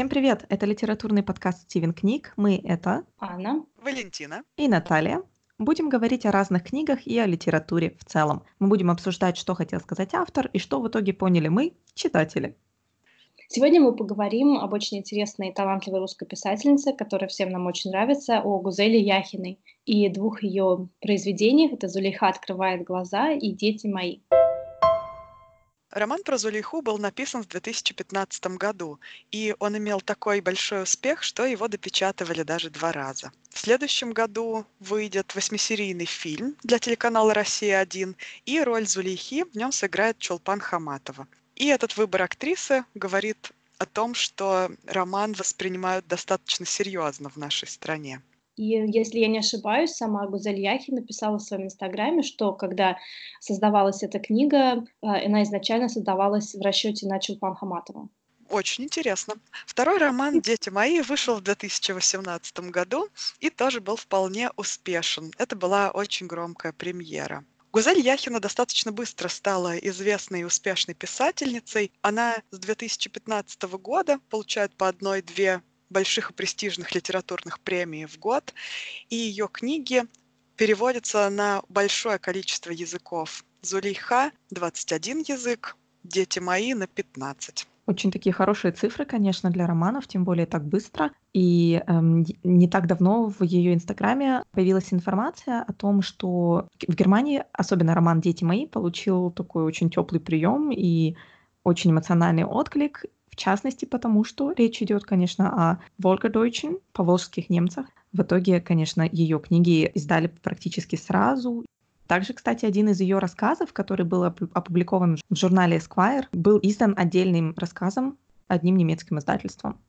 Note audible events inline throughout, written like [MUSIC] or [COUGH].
Всем привет! Это литературный подкаст «Стивен книг». Мы — это Анна, Валентина и Наталья. Будем говорить о разных книгах и о литературе в целом. Мы будем обсуждать, что хотел сказать автор и что в итоге поняли мы, читатели. Сегодня мы поговорим об очень интересной и талантливой русской писательнице, которая всем нам очень нравится, о Гузеле Яхиной и двух ее произведениях. Это «Зулейха открывает глаза» и «Дети мои». Роман про Зулейху был написан в 2015 году, и он имел такой большой успех, что его допечатывали даже два раза. В следующем году выйдет восьмисерийный фильм для телеканала «Россия-1», и роль Зулейхи в нем сыграет Чулпан Хаматова. И этот выбор актрисы говорит о том, что роман воспринимают достаточно серьезно в нашей стране. И если я не ошибаюсь, сама Гузель Яхи написала в своем инстаграме, что когда создавалась эта книга, а, она изначально создавалась в расчете на Чулпан Хаматова. Очень интересно. Второй роман «Дети мои» вышел в 2018 году и тоже был вполне успешен. Это была очень громкая премьера. Гузель Яхина достаточно быстро стала известной и успешной писательницей. Она с 2015 года получает по одной-две больших и престижных литературных премий в год, и ее книги переводятся на большое количество языков. Зулейха — 21 язык, «Дети мои» — на 15. Очень такие хорошие цифры, конечно, для романов, тем более так быстро. И эм, не так давно в ее инстаграме появилась информация о том, что в Германии, особенно роман «Дети мои», получил такой очень теплый прием и очень эмоциональный отклик, частности, потому что речь идет, конечно, о Волгодойчен, поволжских немцах. В итоге, конечно, ее книги издали практически сразу, также, кстати, один из ее рассказов, который был опубликован в журнале Esquire, был издан отдельным рассказом одним немецким издательством.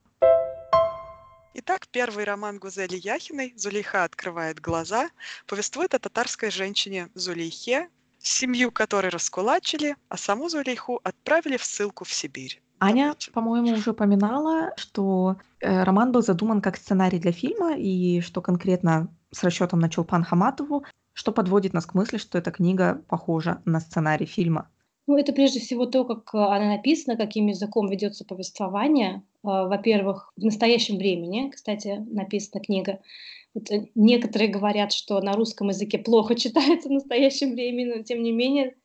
Итак, первый роман Гузели Яхиной «Зулейха открывает глаза» повествует о татарской женщине Зулейхе, семью которой раскулачили, а саму Зулейху отправили в ссылку в Сибирь. Аня, по-моему, уже упоминала, что э, роман был задуман как сценарий для фильма, и что конкретно с расчетом на Чулпан Хаматову что подводит нас к мысли, что эта книга похожа на сценарий фильма? Ну, это прежде всего то, как э, она написана, каким языком ведется повествование. Э, во-первых, в настоящем времени, кстати, написана книга. Вот э, некоторые говорят, что на русском языке плохо [LAUGHS] читается в настоящем времени, но тем не менее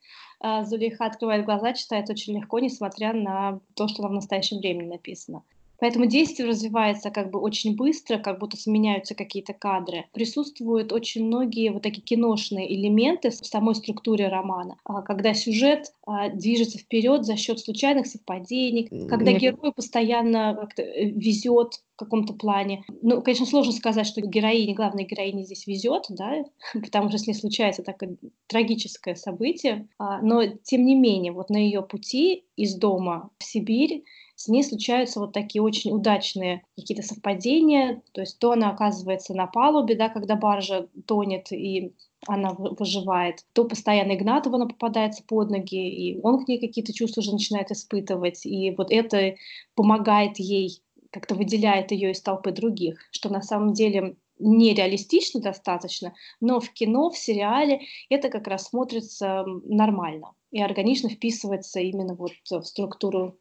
Зулейха открывает глаза, читает очень легко, несмотря на то, что в настоящем времени написано. Поэтому действие развивается как бы очень быстро, как будто сменяются какие-то кадры. Присутствуют очень многие вот такие киношные элементы в самой структуре романа, а, когда сюжет а, движется вперед за счет случайных совпадений, когда герой постоянно как-то э, везет в каком-то плане. Ну, конечно, сложно сказать, что героине, главной героине здесь везет, да, [LAUGHS] потому что с ней случается такое трагическое событие, а, но тем не менее, вот на ее пути из дома в Сибирь с ней случаются вот такие очень удачные какие-то совпадения, то есть то она оказывается на палубе, да, когда баржа тонет и она выживает, то постоянно Игнатова она попадается под ноги, и он к ней какие-то чувства уже начинает испытывать, и вот это помогает ей, как-то выделяет ее из толпы других, что на самом деле нереалистично достаточно, но в кино, в сериале это как раз смотрится нормально. И органично вписывается именно вот в структуру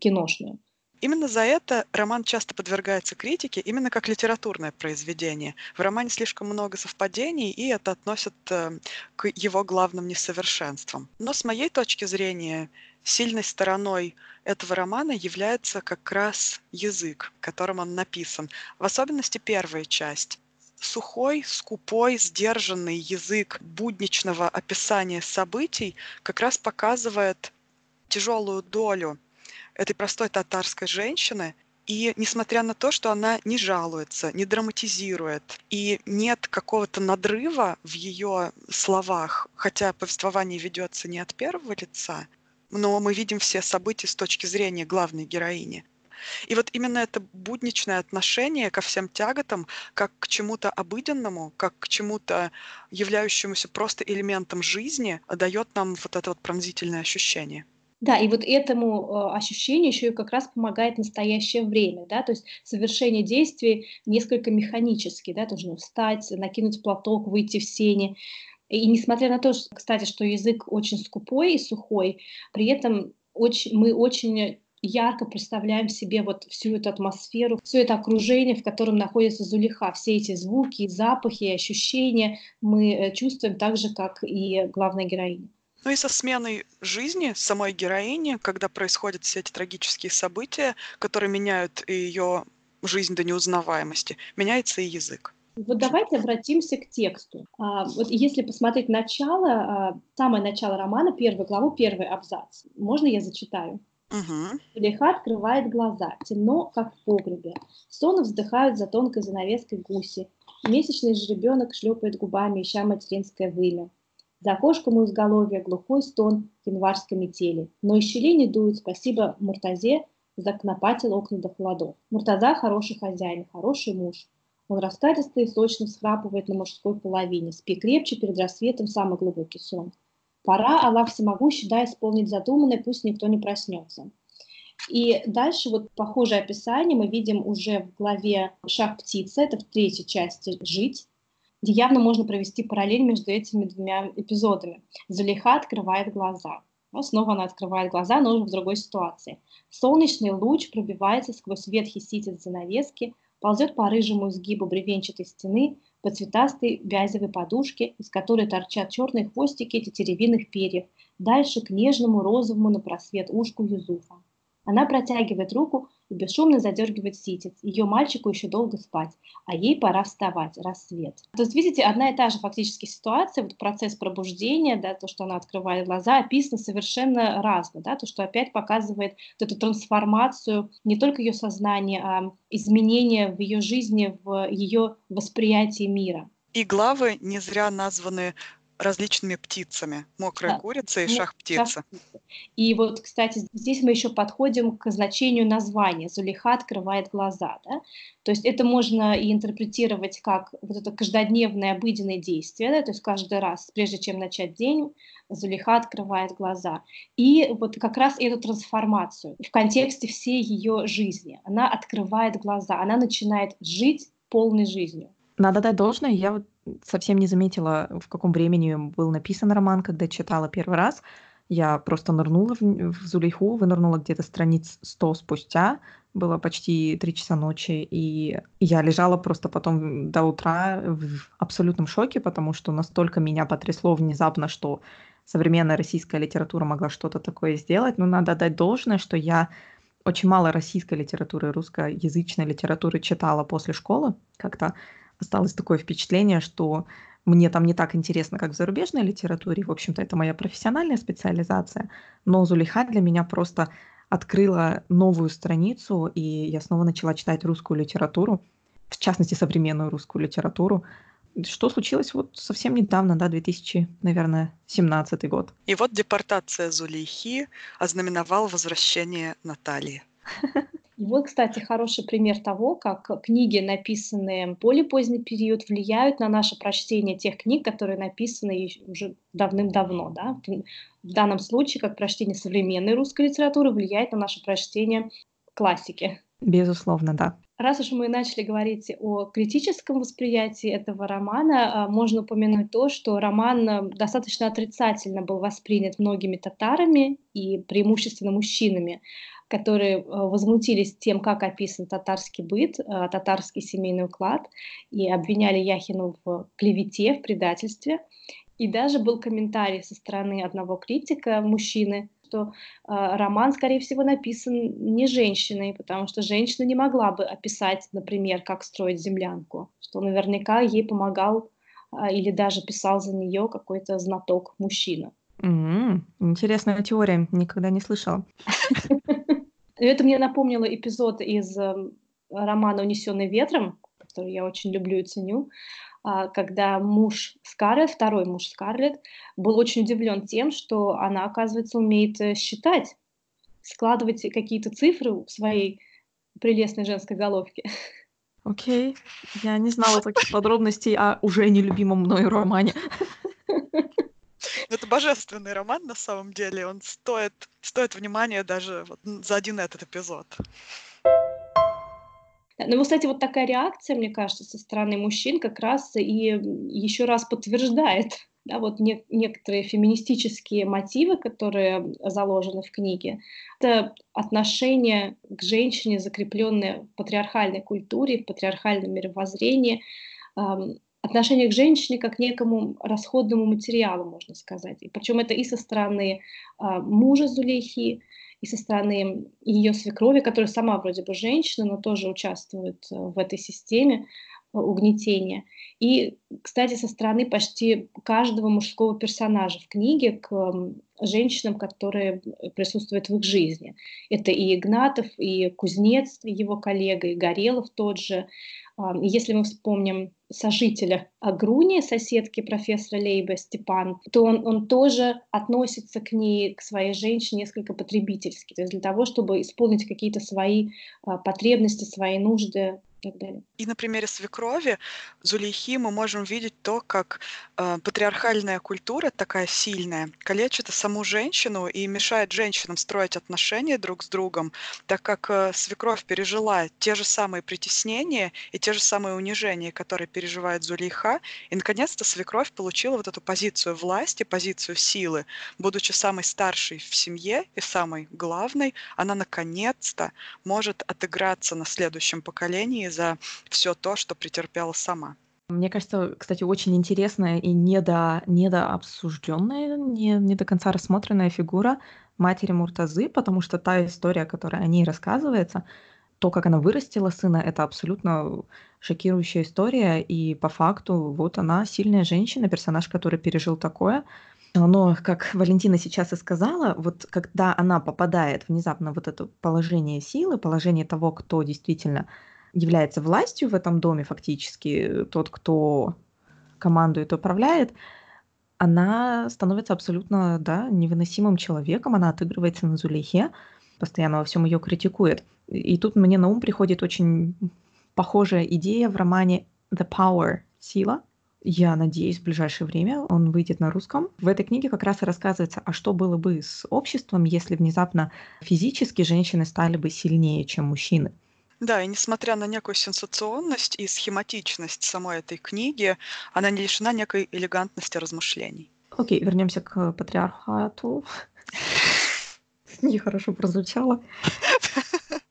киношную. Именно за это роман часто подвергается критике, именно как литературное произведение. В романе слишком много совпадений, и это относят э, к его главным несовершенствам. Но с моей точки зрения, сильной стороной этого романа является как раз язык, которым он написан. В особенности первая часть сухой, скупой, сдержанный язык будничного описания событий как раз показывает тяжелую долю этой простой татарской женщины, и несмотря на то, что она не жалуется, не драматизирует, и нет какого-то надрыва в ее словах, хотя повествование ведется не от первого лица, но мы видим все события с точки зрения главной героини. И вот именно это будничное отношение ко всем тяготам, как к чему-то обыденному, как к чему-то являющемуся просто элементом жизни, дает нам вот это вот пронзительное ощущение. Да, и вот этому э, ощущению еще и как раз помогает настоящее время, да, то есть совершение действий несколько механически, да, нужно встать, накинуть платок, выйти в сене. И несмотря на то, что, кстати, что язык очень скупой и сухой, при этом очень, мы очень ярко представляем себе вот всю эту атмосферу, все это окружение, в котором находится Зулиха, все эти звуки, запахи, ощущения мы э, чувствуем так же, как и главная героиня. Ну и со сменой жизни самой героини, когда происходят все эти трагические события, которые меняют ее жизнь до неузнаваемости, меняется и язык. Вот давайте обратимся к тексту. А, вот если посмотреть начало, а, самое начало романа, первую главу, первый абзац. Можно я зачитаю? Угу. Лиха открывает глаза, темно, как в погребе. Сон вздыхают за тонкой занавеской гуси. Месячный жеребенок шлепает губами, ища материнское вымя. За окошком у изголовья глухой стон январской метели. Но из щелей не дует, спасибо Муртазе, законопатил окна до холодов. Муртаза хороший хозяин, хороший муж. Он раскатисто и сочно всхрапывает на мужской половине. Спи крепче, перед рассветом самый глубокий сон. Пора, Аллах всемогущий, да, исполнить задуманное, пусть никто не проснется. И дальше вот похожее описание мы видим уже в главе «Шаг птица», это в третьей части «Жить», где явно можно провести параллель между этими двумя эпизодами. Залиха открывает глаза. Но снова она открывает глаза, но уже в другой ситуации. Солнечный луч пробивается сквозь ветхий ситец занавески, ползет по рыжему изгибу бревенчатой стены, по цветастой бязевой подушке, из которой торчат черные хвостики тетеревиных перьев, дальше к нежному розовому на просвет ушку Юзуфа. Она протягивает руку и бесшумно задергивает ситец. Ее мальчику еще долго спать, а ей пора вставать, рассвет. То есть, видите, одна и та же фактически ситуация, вот процесс пробуждения, да, то, что она открывает глаза, описано совершенно разно, да, то, что опять показывает вот эту трансформацию не только ее сознания, а изменения в ее жизни, в ее восприятии мира. И главы не зря названы различными птицами. Мокрая да. курица и шах птица. И вот, кстати, здесь мы еще подходим к значению названия. Зулиха открывает глаза. Да? То есть это можно и интерпретировать как вот это каждодневное обыденное действие, да? то есть каждый раз, прежде чем начать день, Зулиха открывает глаза. И вот как раз эту трансформацию в контексте всей ее жизни. Она открывает глаза, она начинает жить полной жизнью. Надо дать должное, я вот совсем не заметила, в каком времени был написан роман, когда читала первый раз. Я просто нырнула в, в Зулейху, вынырнула где-то страниц 100 спустя, было почти 3 часа ночи, и я лежала просто потом до утра в абсолютном шоке, потому что настолько меня потрясло внезапно, что современная российская литература могла что-то такое сделать. Но надо дать должное, что я очень мало российской литературы, русскоязычной литературы читала после школы как-то осталось такое впечатление, что мне там не так интересно, как в зарубежной литературе. В общем-то, это моя профессиональная специализация. Но Зулиха для меня просто открыла новую страницу, и я снова начала читать русскую литературу, в частности, современную русскую литературу. Что случилось вот совсем недавно, да, 2000, наверное, 17 год. И вот депортация Зулейхи ознаменовала возвращение Натальи. [LAUGHS] И вот, кстати, хороший пример того, как книги, написанные в более поздний период, влияют на наше прочтение тех книг, которые написаны уже давным-давно. Да? В данном случае, как прочтение современной русской литературы влияет на наше прочтение классики. Безусловно, да. Раз уж мы начали говорить о критическом восприятии этого романа, а, можно упомянуть то, что роман э, достаточно отрицательно был воспринят многими татарами и преимущественно мужчинами которые э, возмутились тем, как описан татарский быт, э, татарский семейный уклад, и обвиняли Яхину в клевете, в предательстве. И даже был комментарий со стороны одного критика, мужчины, что э, роман, скорее всего, написан не женщиной, потому что женщина не могла бы описать, например, как строить землянку, что наверняка ей помогал или даже писал за нее какой-то знаток мужчина. Mm-hmm. Интересная теория, никогда не слышала. [LAUGHS] Это мне напомнило эпизод из эм, романа «Унесенный ветром», который я очень люблю и ценю, а, когда муж Скарлетт, второй муж Скарлетт, был очень удивлен тем, что она, оказывается, умеет э, считать, складывать какие-то цифры в своей прелестной женской головке. Окей, okay. я не знала таких подробностей о уже нелюбимом мной романе. [LAUGHS] Ну, это божественный роман на самом деле. Он стоит, стоит внимания даже вот за один этот эпизод. Ну, кстати, вот такая реакция, мне кажется, со стороны мужчин как раз и еще раз подтверждает [LAUGHS] да, вот не, некоторые феминистические мотивы, которые заложены в книге, это отношение к женщине, закрепленное в патриархальной культуре, в патриархальном мировоззрении, отношение к женщине как некому расходному материалу, можно сказать. И причем это и со стороны э, мужа Зулейхи, и со стороны ее свекрови, которая сама вроде бы женщина, но тоже участвует э, в этой системе э, угнетения. И, кстати, со стороны почти каждого мужского персонажа в книге к женщинам, которые присутствуют в их жизни. Это и Игнатов, и Кузнец, его коллега, и Горелов тот же, если мы вспомним сожителя Агруни, соседки профессора Лейба Степан, то он, он тоже относится к ней, к своей женщине несколько потребительски, то есть для того, чтобы исполнить какие-то свои а, потребности, свои нужды так далее. И на примере свекрови Зулейхи мы можем видеть то, как э, патриархальная культура такая сильная калечит саму женщину и мешает женщинам строить отношения друг с другом, так как э, свекровь пережила те же самые притеснения и те же самые унижения, которые переживает Зулейха, и наконец-то свекровь получила вот эту позицию власти, позицию силы, будучи самой старшей в семье и самой главной, она наконец-то может отыграться на следующем поколении за все то, что претерпела сама. Мне кажется, кстати, очень интересная и недо, недообсужденная, не, не до конца рассмотренная фигура матери Муртазы, потому что та история, которая о ней рассказывается, то, как она вырастила сына, это абсолютно шокирующая история, и по факту вот она сильная женщина, персонаж, который пережил такое. Но, как Валентина сейчас и сказала, вот когда она попадает внезапно в это положение силы, положение того, кто действительно является властью в этом доме фактически, тот, кто командует, управляет, она становится абсолютно да, невыносимым человеком, она отыгрывается на Зулейхе, постоянно во всем ее критикует. И тут мне на ум приходит очень похожая идея в романе «The Power» — «Сила». Я надеюсь, в ближайшее время он выйдет на русском. В этой книге как раз и рассказывается, а что было бы с обществом, если внезапно физически женщины стали бы сильнее, чем мужчины. Да, и несмотря на некую сенсационность и схематичность самой этой книги, она не лишена некой элегантности размышлений. Окей, вернемся к патриархату. [LAUGHS] Нехорошо прозвучало.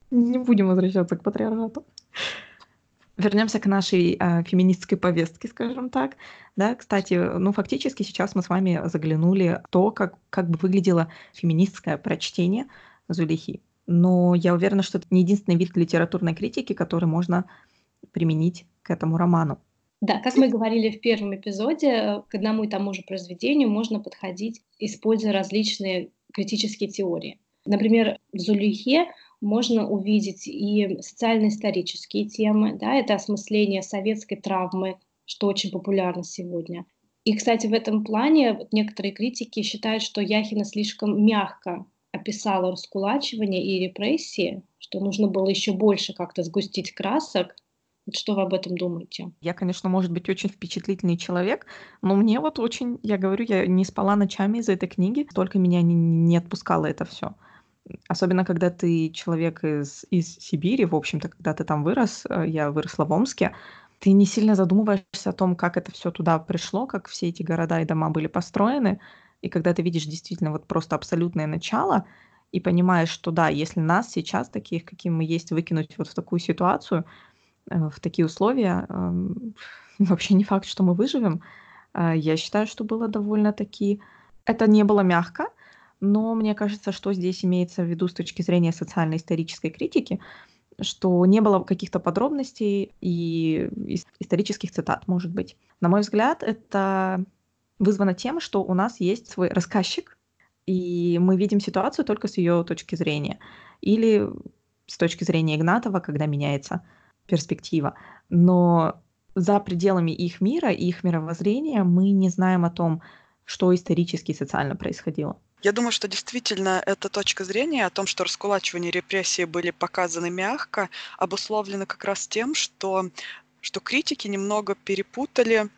Не будем возвращаться к патриархату. Вернемся к нашей э, феминистской повестке, скажем так. Да, кстати, ну фактически сейчас мы с вами заглянули в то, как, как бы выглядело феминистское прочтение Зулихи но я уверена, что это не единственный вид литературной критики, который можно применить к этому роману. Да, как мы говорили в первом эпизоде, к одному и тому же произведению можно подходить, используя различные критические теории. Например, в Зулюхе можно увидеть и социально-исторические темы, да, это осмысление советской травмы, что очень популярно сегодня. И, кстати, в этом плане некоторые критики считают, что Яхина слишком мягко описала раскулачивание и репрессии, что нужно было еще больше как-то сгустить красок. Вот что вы об этом думаете? Я, конечно, может быть, очень впечатлительный человек, но мне вот очень, я говорю, я не спала ночами из-за этой книги, столько меня не, не отпускало это все. Особенно, когда ты человек из, из Сибири, в общем-то, когда ты там вырос, э, я выросла в Омске, ты не сильно задумываешься о том, как это все туда пришло, как все эти города и дома были построены. И когда ты видишь действительно вот просто абсолютное начало и понимаешь, что да, если нас сейчас, таких, каким мы есть, выкинуть вот в такую ситуацию, э, в такие условия, эм, [LAUGHS] вообще не факт, что мы выживем. Э, я считаю, что было довольно-таки... Это не было мягко, но мне кажется, что здесь имеется в виду с точки зрения социально-исторической критики, что не было каких-то подробностей и исторических цитат, может быть. На мой взгляд, это вызвано тем, что у нас есть свой рассказчик, и мы видим ситуацию только с ее точки зрения. Или с точки зрения Игнатова, когда меняется перспектива. Но за пределами их мира и их мировоззрения мы не знаем о том, что исторически и социально происходило. Я думаю, что действительно эта точка зрения о том, что раскулачивание и репрессии были показаны мягко, обусловлена как раз тем, что, что критики немного перепутали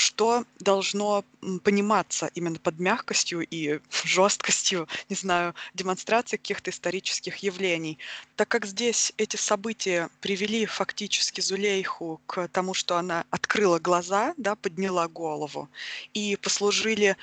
что должно пониматься именно под мягкостью и [LAUGHS] жесткостью, не знаю, демонстрации каких-то исторических явлений. Так как здесь эти события привели фактически Зулейху к тому, что она открыла глаза, да, подняла голову, и послужили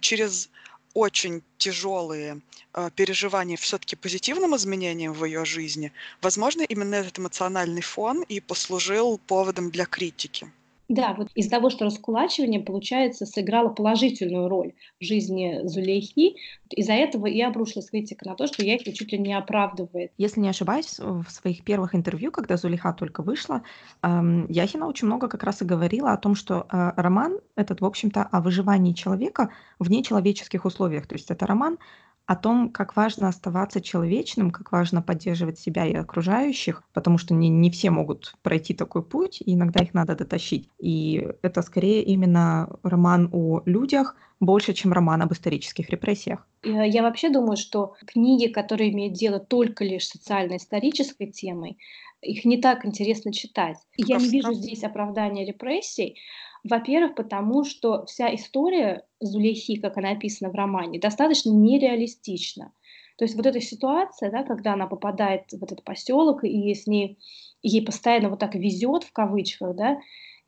через очень тяжелые э, переживания все-таки позитивным изменением в ее жизни, возможно, именно этот эмоциональный фон и послужил поводом для критики. Да, вот из-за того, что раскулачивание, получается, сыграло положительную роль в жизни Зулейхи, из-за этого и обрушилась критика на то, что Яхи чуть ли не оправдывает. Если не ошибаюсь, в своих первых интервью, когда Зулейха только вышла, эм, Яхина очень много как раз и говорила о том, что э, роман этот, в общем-то, о выживании человека в нечеловеческих условиях. То есть это роман о том, как важно оставаться человечным, как важно поддерживать себя и окружающих, потому что не, не все могут пройти такой путь, и иногда их надо дотащить. И это скорее именно роман о людях, больше, чем роман об исторических репрессиях. Я вообще думаю, что книги, которые имеют дело только лишь социально-исторической темой, их не так интересно читать. Я не вижу здесь оправдания репрессий, во-первых, потому что вся история Зулейхи, как она описана в романе, достаточно нереалистична. То есть вот эта ситуация, да, когда она попадает в этот поселок, и с ней ей постоянно вот так везет в кавычках, да,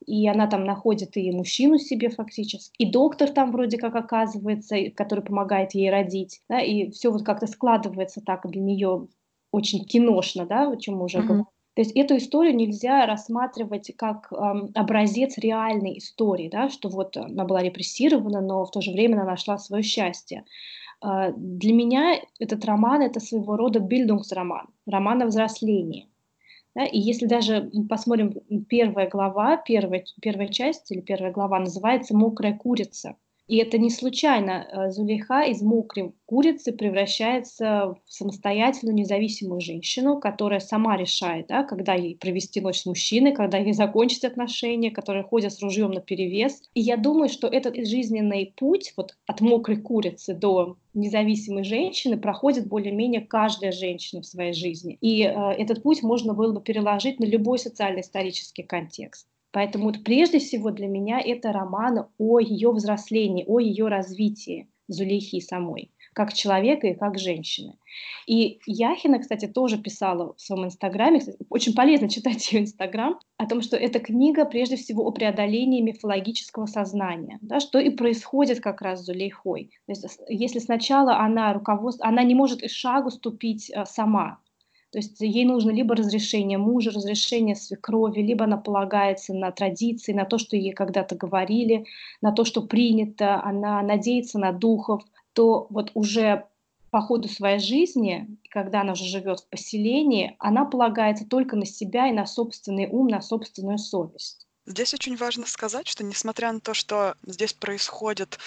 и она там находит и мужчину себе фактически, и доктор там вроде как оказывается, который помогает ей родить, да, и все вот как-то складывается так для нее очень киношно, да, о чем мы уже mm-hmm. говорили. То есть эту историю нельзя рассматривать как э, образец реальной истории, да, что вот она была репрессирована, но в то же время она нашла свое счастье. Э, для меня этот роман это своего рода бильдунгсроман, роман о взрослении. Да, и если даже посмотрим первая глава, первая, первая часть или первая глава называется «Мокрая курица», и это не случайно. Э, Зулейха из мокрой курицы превращается в самостоятельную независимую женщину, которая сама решает, да, когда ей провести ночь с мужчиной, когда ей закончить отношения, которая ходит с ружьем на перевес. И я думаю, что этот жизненный путь вот от мокрой курицы до независимой женщины проходит более-менее каждая женщина в своей жизни. И э, этот путь можно было бы переложить на любой социально-исторический контекст. Поэтому вот прежде всего для меня это роман о ее взрослении, о ее развитии Зулейхи самой, как человека и как женщины. И Яхина, кстати, тоже писала в своем инстаграме, кстати, очень полезно читать [LAUGHS] ее инстаграм, о том, что эта книга прежде всего о преодолении мифологического сознания, да, что и происходит как раз с Зулейхой. То есть, если сначала она руководство, она не может и шагу ступить а, сама, то есть ей нужно либо разрешение мужа, разрешение свекрови, либо она полагается на традиции, на то, что ей когда-то говорили, на то, что принято, она надеется на духов, то вот уже по ходу своей жизни, когда она уже живет в поселении, она полагается только на себя и на собственный ум, на собственную совесть. Здесь очень важно сказать, что несмотря на то, что здесь происходит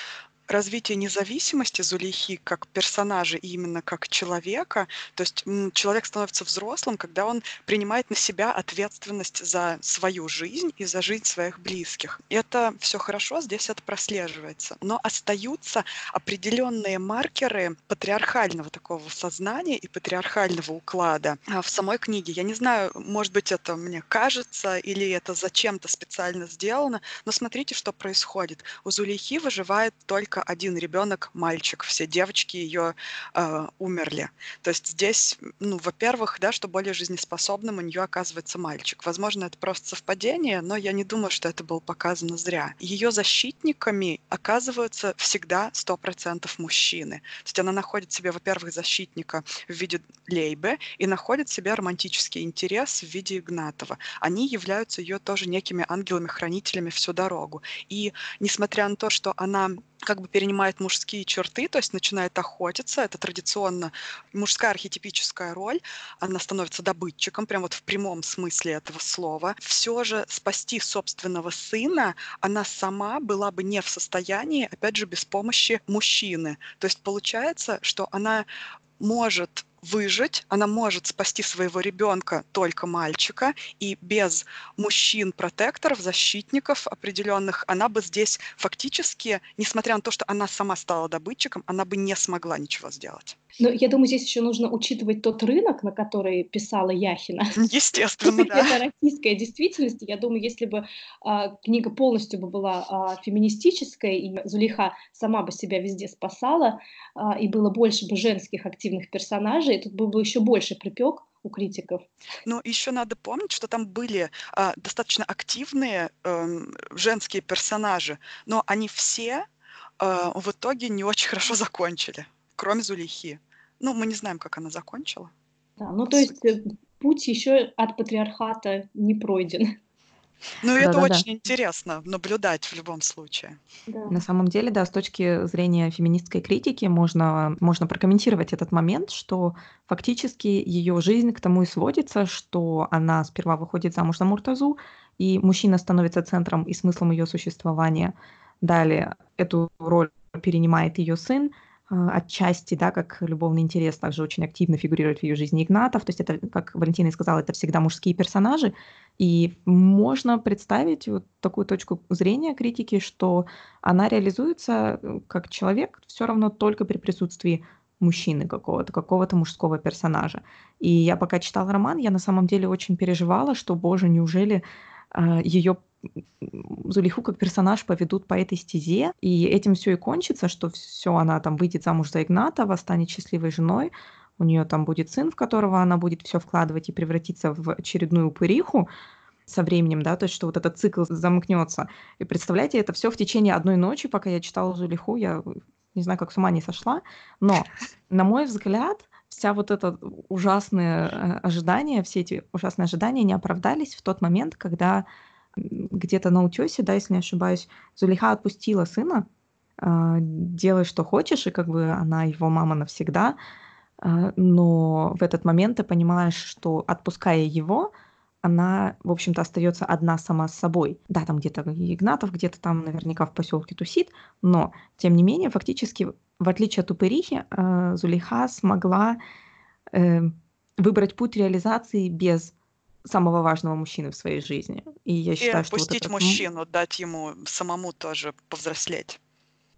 развитие независимости Зулейхи как персонажа и именно как человека. То есть человек становится взрослым, когда он принимает на себя ответственность за свою жизнь и за жизнь своих близких. Это все хорошо, здесь это прослеживается. Но остаются определенные маркеры патриархального такого сознания и патриархального уклада а, в самой книге. Я не знаю, может быть, это мне кажется или это зачем-то специально сделано, но смотрите, что происходит. У Зулейхи выживает только только один ребенок мальчик, все девочки ее э, умерли. То есть здесь, ну, во-первых, да, что более жизнеспособным у нее оказывается мальчик. Возможно, это просто совпадение, но я не думаю, что это было показано зря. Ее защитниками оказываются всегда 100% мужчины. То есть она находит себе, во-первых, защитника в виде Лейбе и находит себе романтический интерес в виде Игнатова. Они являются ее тоже некими ангелами-хранителями всю дорогу. И несмотря на то, что она как бы перенимает мужские черты, то есть начинает охотиться. Это традиционно мужская архетипическая роль. Она становится добытчиком, прям вот в прямом смысле этого слова. Все же спасти собственного сына она сама была бы не в состоянии, опять же, без помощи мужчины. То есть получается, что она может выжить, она может спасти своего ребенка, только мальчика, и без мужчин-протекторов, защитников определенных, она бы здесь фактически, несмотря на то, что она сама стала добытчиком, она бы не смогла ничего сделать. Но я думаю, здесь еще нужно учитывать тот рынок, на который писала Яхина. [LAUGHS] Естественно, да. Это российская действительность. Я думаю, если бы а, книга полностью бы была а, феминистическая, и Зулейха сама бы себя везде спасала, а, и было больше бы женских активных персонажей, тут был бы еще больше припек у критиков. Но еще надо помнить, что там были а, достаточно активные а, женские персонажи, но они все а, в итоге не очень хорошо закончили, кроме Зулейхи. Ну, мы не знаем, как она закончила. Да, ну то есть э, путь еще от патриархата не пройден. Ну, это Да-да-да. очень интересно наблюдать в любом случае. Да. На самом деле, да, с точки зрения феминистской критики можно, можно прокомментировать этот момент, что фактически ее жизнь к тому и сводится, что она сперва выходит замуж за Муртазу, и мужчина становится центром и смыслом ее существования. Далее эту роль перенимает ее сын, отчасти, да, как любовный интерес также очень активно фигурирует в ее жизни Игнатов. То есть это, как Валентина и сказала, это всегда мужские персонажи. И можно представить вот такую точку зрения критики, что она реализуется э, как человек все равно только при присутствии мужчины какого-то, какого-то мужского персонажа. И я пока читала роман, я на самом деле очень переживала, что, боже, неужели а, ее Зулиху как персонаж поведут по этой стезе, и этим все и кончится, что все, она там выйдет замуж за Игнатова, станет счастливой женой, у нее там будет сын, в которого она будет все вкладывать и превратиться в очередную упыриху со временем, да, то есть что вот этот цикл замкнется. И представляете, это все в течение одной ночи, пока я читала Зулиху, я не знаю, как с ума не сошла, но, на мой взгляд, вся вот это ужасные э, ожидания, все эти ужасные ожидания не оправдались в тот момент, когда где-то на утесе, да, если не ошибаюсь, Зулейха отпустила сына, э, делай, что хочешь, и как бы она его мама навсегда, э, но в этот момент ты понимаешь, что отпуская его, она, в общем-то, остается одна сама с собой. Да, там где-то Игнатов, где-то там наверняка в поселке тусит, но, тем не менее, фактически, в отличие от Упырихи, э, Зулейха смогла э, выбрать путь реализации без самого важного мужчины в своей жизни. И я считаю, и что вот это... мужчину, дать ему самому тоже повзрослеть.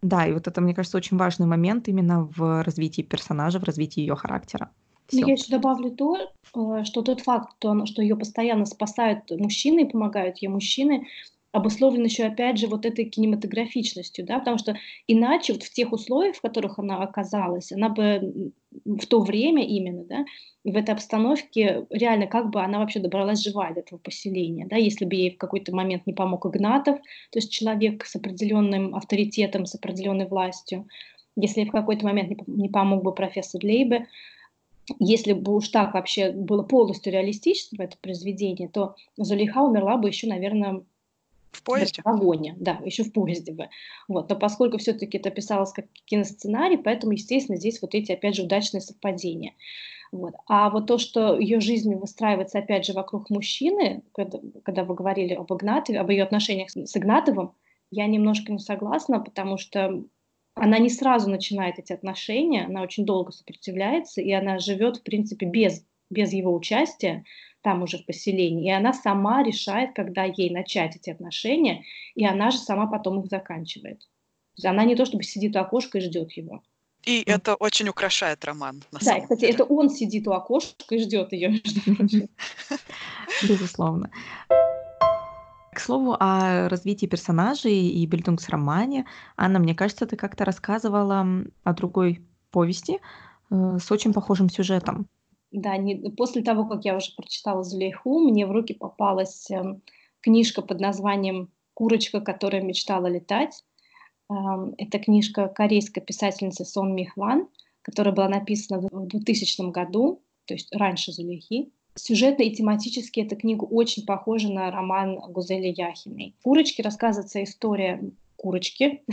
Да, и вот это, мне кажется, очень важный момент именно в развитии персонажа, в развитии ее характера. Ну, я еще добавлю то, э, что тот факт, что ее постоянно спасают мужчины и помогают ей мужчины, обусловлен еще, опять же, вот этой кинематографичностью, да, потому что иначе вот в тех условиях, в которых она оказалась, она бы в то время именно, да, в этой обстановке реально как бы она вообще добралась живая до этого поселения, да, если бы ей в какой-то момент не помог Игнатов, то есть человек с определенным авторитетом, с определенной властью, если в какой-то момент не помог бы профессор Лейбе, если бы уж так вообще было полностью реалистично это произведение, то Зулейха умерла бы еще, наверное, в поезде? В вагоне, да, еще в поезде бы. Вот. Но поскольку все-таки это писалось как киносценарий, поэтому, естественно, здесь вот эти, опять же, удачные совпадения. Вот. А вот то, что ее жизнь выстраивается, опять же, вокруг мужчины, когда, когда вы говорили об Игнатове, об ее отношениях с Игнатовым, я немножко не согласна, потому что она не сразу начинает эти отношения, она очень долго сопротивляется, и она живет, в принципе, без, без его участия там уже в поселении, и она сама решает, когда ей начать эти отношения, и она же сама потом их заканчивает. То есть она не то чтобы сидит у окошка и ждет его. И mm. это очень украшает роман. На да, кстати, деле. это он сидит у окошка и ждет ее, между прочим. Безусловно. К слову о развитии персонажей и бильдунгс-романе, Анна, мне кажется, ты как-то рассказывала о другой повести э, с очень похожим сюжетом. Да, не, после того, как я уже прочитала Зулейху, мне в руки попалась э, книжка под названием «Курочка, которая мечтала летать». Э, это книжка корейской писательницы Сон Михван, которая была написана в 2000 году, то есть раньше Зулейхи. Сюжетно и тематически эта книга очень похожа на роман Гузели Яхиной. В «Курочке» рассказывается история курочки,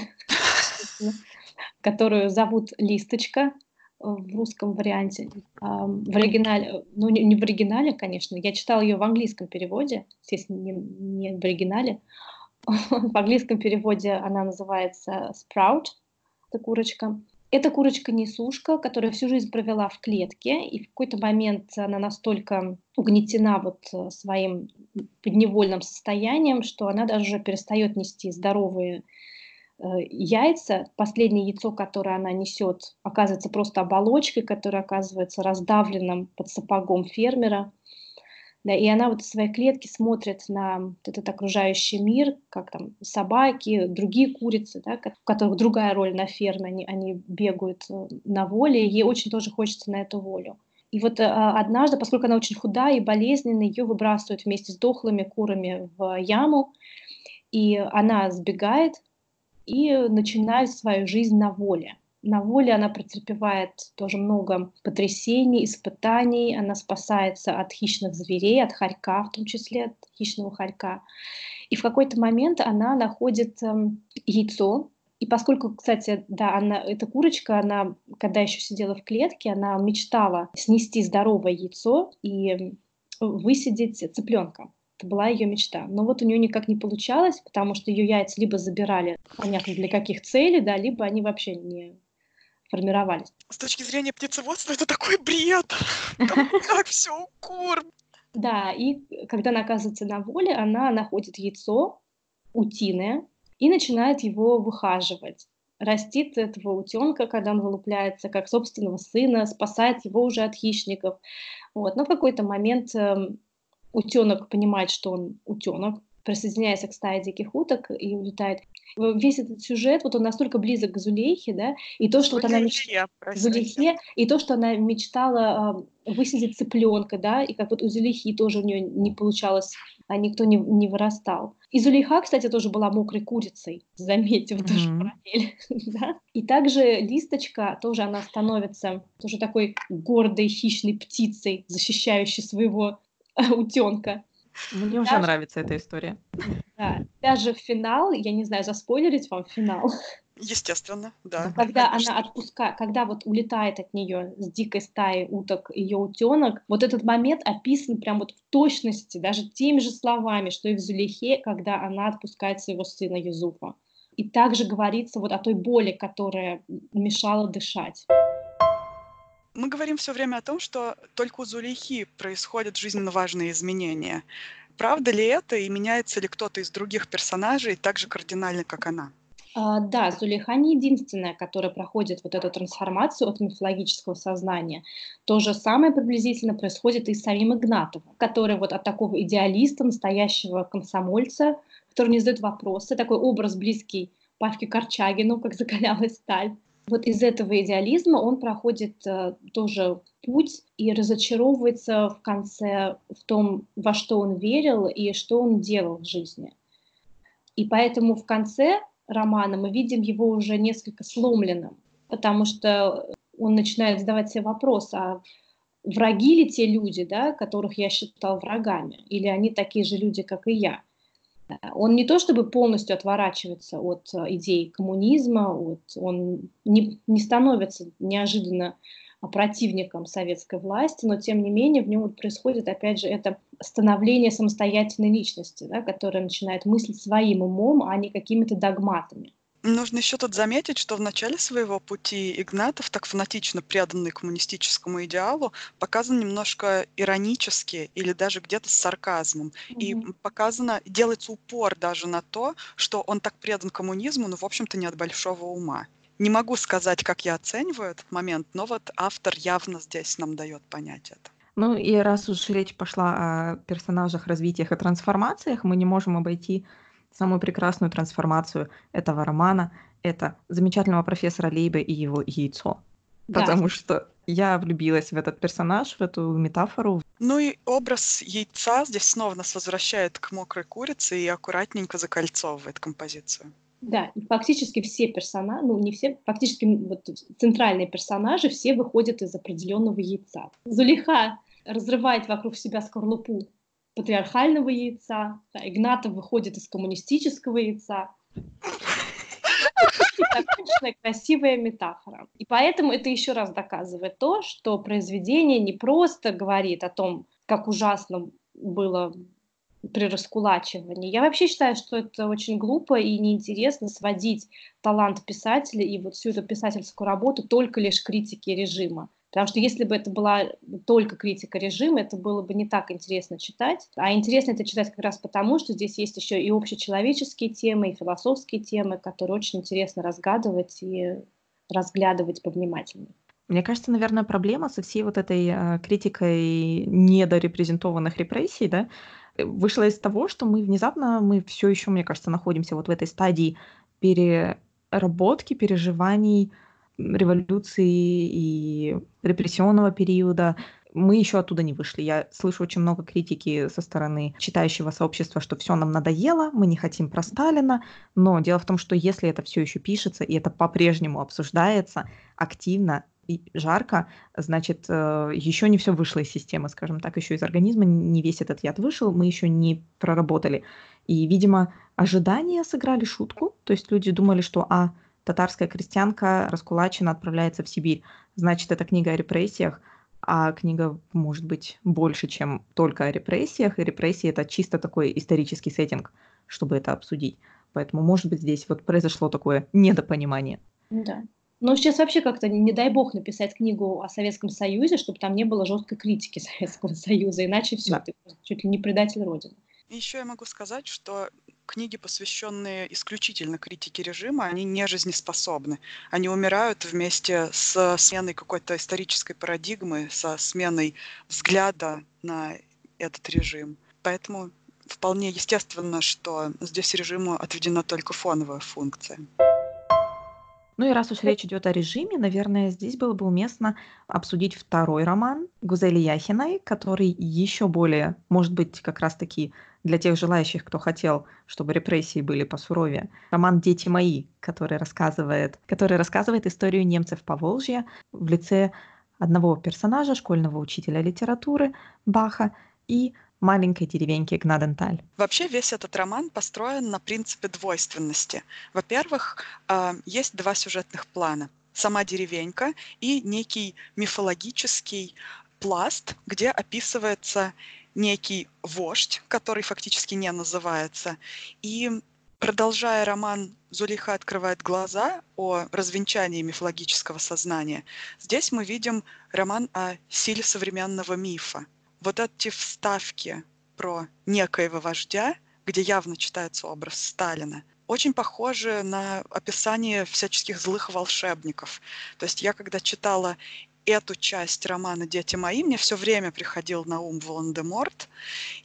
[LAUGHS] которую зовут Листочка в русском варианте. В оригинале, ну не в оригинале, конечно, я читала ее в английском переводе, естественно, не, в оригинале. [LAUGHS] В английском переводе она называется Sprout, эта курочка. Это курочка-несушка, которая всю жизнь провела в клетке, и в какой-то момент она настолько угнетена вот э, своим подневольным состоянием, что она даже перестает нести здоровые э, яйца. Последнее яйцо, которое она несет, оказывается просто оболочкой, которая оказывается раздавленным под сапогом фермера. Да, и она вот в своей клетке смотрит на этот окружающий мир, как там собаки, другие курицы, да, у которых другая роль на ферме, они, они бегают э, на воле, ей очень тоже хочется на эту волю. И вот э, однажды, поскольку она очень худая и болезненная, ее выбрасывают вместе с дохлыми курами в яму, и она сбегает и начинает свою жизнь на воле. На воле она претерпевает тоже много потрясений, испытаний, она спасается от хищных зверей, от хорька, в том числе от хищного хорька. И в какой-то момент она находит э, яйцо, и поскольку, кстати, да, она, эта курочка, она, когда еще сидела в клетке, она мечтала снести здоровое яйцо и высидеть цыпленка. Это была ее мечта. Но вот у нее никак не получалось, потому что ее яйца либо забирали, понятно, для каких целей, да, либо они вообще не формировались. С точки зрения птицеводства это такой бред. [LAUGHS] Как все кур. Да, и когда она оказывается на воле, она находит яйцо утиное и начинает его выхаживать. Растит этого утенка, когда он вылупляется, как собственного сына, спасает его уже от хищников. Вот. Но в какой-то момент э, утенок понимает, что он утенок, присоединяется к стае диких уток и улетает. Весь этот сюжет, вот он настолько близок к Зулейхе, да, и то, что вот она мечтала... Зулейхе, и то, что она мечтала э, высидеть цыпленка, да, и как вот у Зулейхи тоже у нее не получалось, а никто не, не вырастал. И Зулейха, кстати, тоже была мокрой курицей, заметьте, вот mm-hmm. тоже параллель. [LAUGHS] да? И также Листочка, тоже она становится тоже такой гордой хищной птицей, защищающей своего утенка. Мне уже нравится эта история. Да, даже финал, я не знаю, заспойлерить вам финал. Естественно, да. Когда конечно. она отпускает, когда вот улетает от нее с дикой стаи уток ее утенок, вот этот момент описан прям вот в точности, даже теми же словами, что и в Зулейхе, когда она отпускает своего сына Юзуфа. И также говорится вот о той боли, которая мешала дышать. Мы говорим все время о том, что только у Зулейхи происходят жизненно важные изменения. Правда ли это и меняется ли кто-то из других персонажей так же кардинально, как она? А, да, Зулейха не единственная, которая проходит вот эту трансформацию от мифологического сознания. То же самое приблизительно происходит и с самим Игнатовым, который вот от такого идеалиста, настоящего комсомольца, который не задает вопросы, такой образ близкий Павке Корчагину, как закалялась сталь, вот из этого идеализма он проходит э, тоже путь и разочаровывается в конце в том, во что он верил и что он делал в жизни. И поэтому в конце романа мы видим его уже несколько сломленным, потому что он начинает задавать себе вопрос, а враги ли те люди, да, которых я считал врагами, или они такие же люди, как и я. Он не то чтобы полностью отворачивается от э, идей коммунизма, от, он не, не становится неожиданно противником советской власти, но тем не менее в нем происходит, опять же, это становление самостоятельной личности, да, которая начинает мыслить своим умом, а не какими-то догматами. Нужно еще тут заметить, что в начале своего пути Игнатов, так фанатично преданный коммунистическому идеалу, показан немножко иронически или даже где-то с сарказмом. Mm-hmm. И показано, делается упор даже на то, что он так предан коммунизму, но, в общем-то, не от большого ума. Не могу сказать, как я оцениваю этот момент, но вот автор явно здесь нам дает понять это. Ну и раз уж речь пошла о персонажах, развитиях и трансформациях, мы не можем обойти самую прекрасную трансформацию этого романа — это замечательного профессора Лейба и его яйцо. Да. Потому что я влюбилась в этот персонаж, в эту метафору. Ну и образ яйца здесь снова нас возвращает к мокрой курице и аккуратненько закольцовывает композицию. Да, и фактически все персонажи, ну не все, фактически вот центральные персонажи все выходят из определенного яйца. Зулиха разрывает вокруг себя скорлупу патриархального яйца, да, Игнатов выходит из коммунистического яйца. Законченная красивая метафора. И поэтому это еще раз доказывает то, что произведение не просто говорит о том, как ужасно было при раскулачивании. Я вообще считаю, что это очень глупо и неинтересно сводить талант писателя и вот всю эту писательскую работу только лишь критики режима. Потому что если бы это была только критика режима, это было бы не так интересно читать. А интересно это читать как раз потому, что здесь есть еще и общечеловеческие темы, и философские темы, которые очень интересно разгадывать и разглядывать повнимательнее. Мне кажется, наверное, проблема со всей вот этой э, критикой недорепрезентованных репрессий, да, вышла из того, что мы внезапно, мы все еще, мне кажется, находимся вот в этой стадии переработки, переживаний революции и репрессионного периода. Мы еще оттуда не вышли. Я слышу очень много критики со стороны читающего сообщества, что все нам надоело, мы не хотим про Сталина. Но дело в том, что если это все еще пишется и это по-прежнему обсуждается активно, и жарко, значит, э, еще не все вышло из системы, скажем так, еще из организма не весь этот яд вышел, мы еще не проработали. И, видимо, ожидания сыграли шутку, то есть люди думали, что, а, татарская крестьянка раскулачена, отправляется в Сибирь, значит, это книга о репрессиях, а книга может быть больше, чем только о репрессиях, и репрессии это чисто такой исторический сеттинг, чтобы это обсудить. Поэтому, может быть, здесь вот произошло такое недопонимание. Да. Но сейчас вообще как-то, не дай бог, написать книгу о Советском Союзе, чтобы там не было жесткой критики [LAUGHS] Советского Союза, иначе все, да. ты чуть ли не предатель Родины. Еще я могу сказать, что книги, посвященные исключительно критике режима, они не жизнеспособны. Они умирают вместе с сменой какой-то исторической парадигмы, со сменой взгляда на этот режим. Поэтому вполне естественно, что здесь режиму отведена только фоновая функция. Ну и раз уж речь идет о режиме, наверное, здесь было бы уместно обсудить второй роман Гузели Яхиной, который еще более, может быть, как раз-таки для тех желающих, кто хотел, чтобы репрессии были посуровее. Роман «Дети мои», который рассказывает, который рассказывает историю немцев по Волжье в лице одного персонажа, школьного учителя литературы Баха и маленькой деревеньки Гнаденталь. Вообще весь этот роман построен на принципе двойственности. Во-первых, а, есть два сюжетных плана. Сама деревенька и некий мифологический пласт, где описывается некий вождь, который фактически не называется. И продолжая роман Зулиха открывает глаза о развенчании мифологического сознания, здесь мы видим роман о силе современного мифа – вот эти вставки про некоего вождя, где явно читается образ Сталина, очень похожи на описание всяческих злых волшебников. То есть я когда читала эту часть романа «Дети мои» мне все время приходил на ум Волан-де-Морт.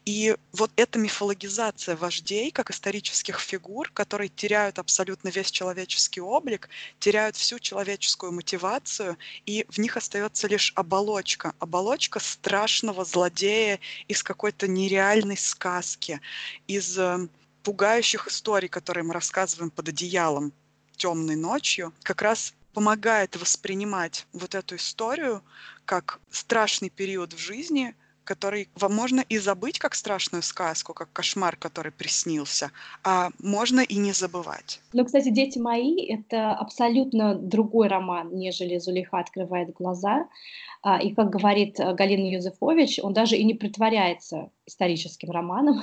И вот эта мифологизация вождей, как исторических фигур, которые теряют абсолютно весь человеческий облик, теряют всю человеческую мотивацию, и в них остается лишь оболочка. Оболочка страшного злодея из какой-то нереальной сказки, из э, пугающих историй, которые мы рассказываем под одеялом темной ночью, как раз помогает воспринимать вот эту историю как страшный период в жизни, который вам можно и забыть как страшную сказку, как кошмар, который приснился, а можно и не забывать. Ну, кстати, «Дети мои» — это абсолютно другой роман, нежели «Зулейха открывает глаза». А, и, как говорит э, Галина Юзефович, он даже и не притворяется историческим романом.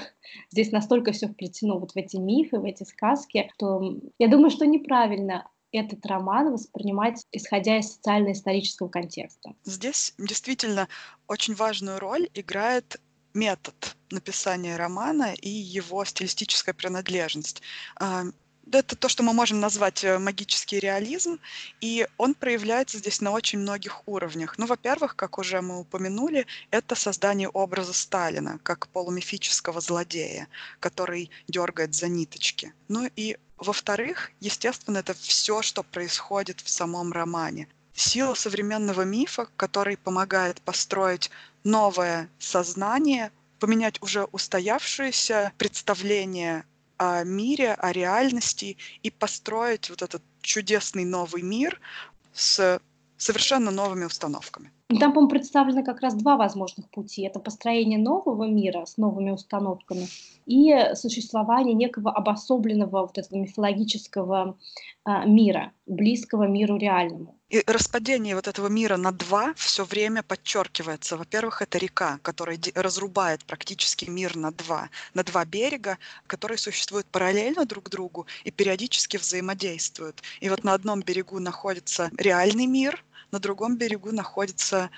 Здесь настолько все вплетено вот в эти мифы, в эти сказки, что я думаю, что неправильно этот роман воспринимать, исходя из социально-исторического контекста. Здесь действительно очень важную роль играет метод написания романа и его стилистическая принадлежность. А, это то, что мы можем назвать э, магический реализм, и он проявляется здесь на очень многих уровнях. Ну, во-первых, как уже мы упомянули, это создание образа Сталина как полумифического злодея, который дергает за ниточки. Ну и во-вторых, естественно, это все, что происходит в самом романе. Сила современного мифа, который помогает построить новое сознание, поменять уже устоявшееся представление о мире, о реальности и построить вот этот чудесный новый мир с совершенно новыми установками. Там, по-моему, представлено как раз два возможных пути. Это построение нового мира с новыми установками и существование некого обособленного вот этого мифологического а, мира, близкого миру реальному. И распадение вот этого мира на два все время подчеркивается. Во-первых, это река, которая разрубает практически мир на два, на два берега, которые существуют параллельно друг другу и периодически взаимодействуют. И вот на одном берегу находится реальный мир, на другом берегу находится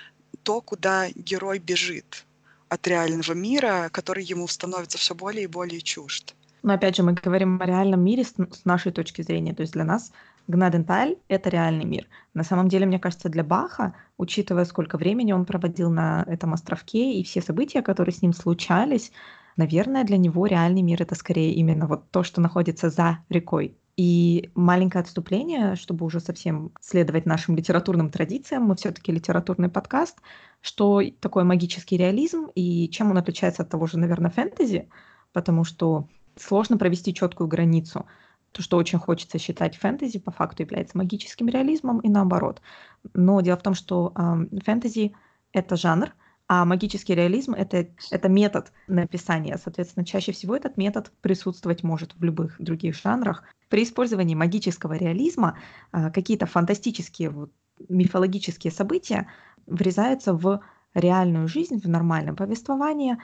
то, куда герой бежит от реального мира, который ему становится все более и более чужд. Но опять же, мы говорим о реальном мире с, нашей точки зрения. То есть для нас Гнаденталь — это реальный мир. На самом деле, мне кажется, для Баха, учитывая, сколько времени он проводил на этом островке и все события, которые с ним случались, наверное, для него реальный мир — это скорее именно вот то, что находится за рекой. И маленькое отступление, чтобы уже совсем следовать нашим литературным традициям, мы все-таки литературный подкаст, что такое магический реализм и чем он отличается от того же, наверное, фэнтези, потому что сложно провести четкую границу. То, что очень хочется считать фэнтези, по факту является магическим реализмом и наоборот. Но дело в том, что э, фэнтези — это жанр, а магический реализм это, это метод написания. Соответственно, чаще всего этот метод присутствовать может в любых других жанрах. При использовании магического реализма э, какие-то фантастические вот, мифологические события врезаются в реальную жизнь, в нормальное повествование,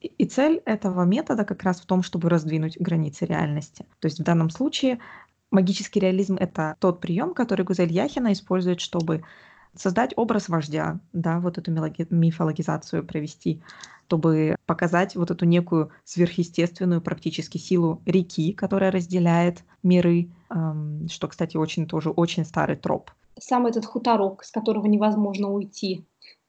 и цель этого метода как раз в том, чтобы раздвинуть границы реальности. То есть в данном случае магический реализм — это тот прием, который Гузель Яхина использует, чтобы создать образ вождя, да, вот эту мифологизацию провести, чтобы показать вот эту некую сверхъестественную практически силу реки, которая разделяет миры, что, кстати, очень тоже очень старый троп. Сам этот хуторок, с которого невозможно уйти,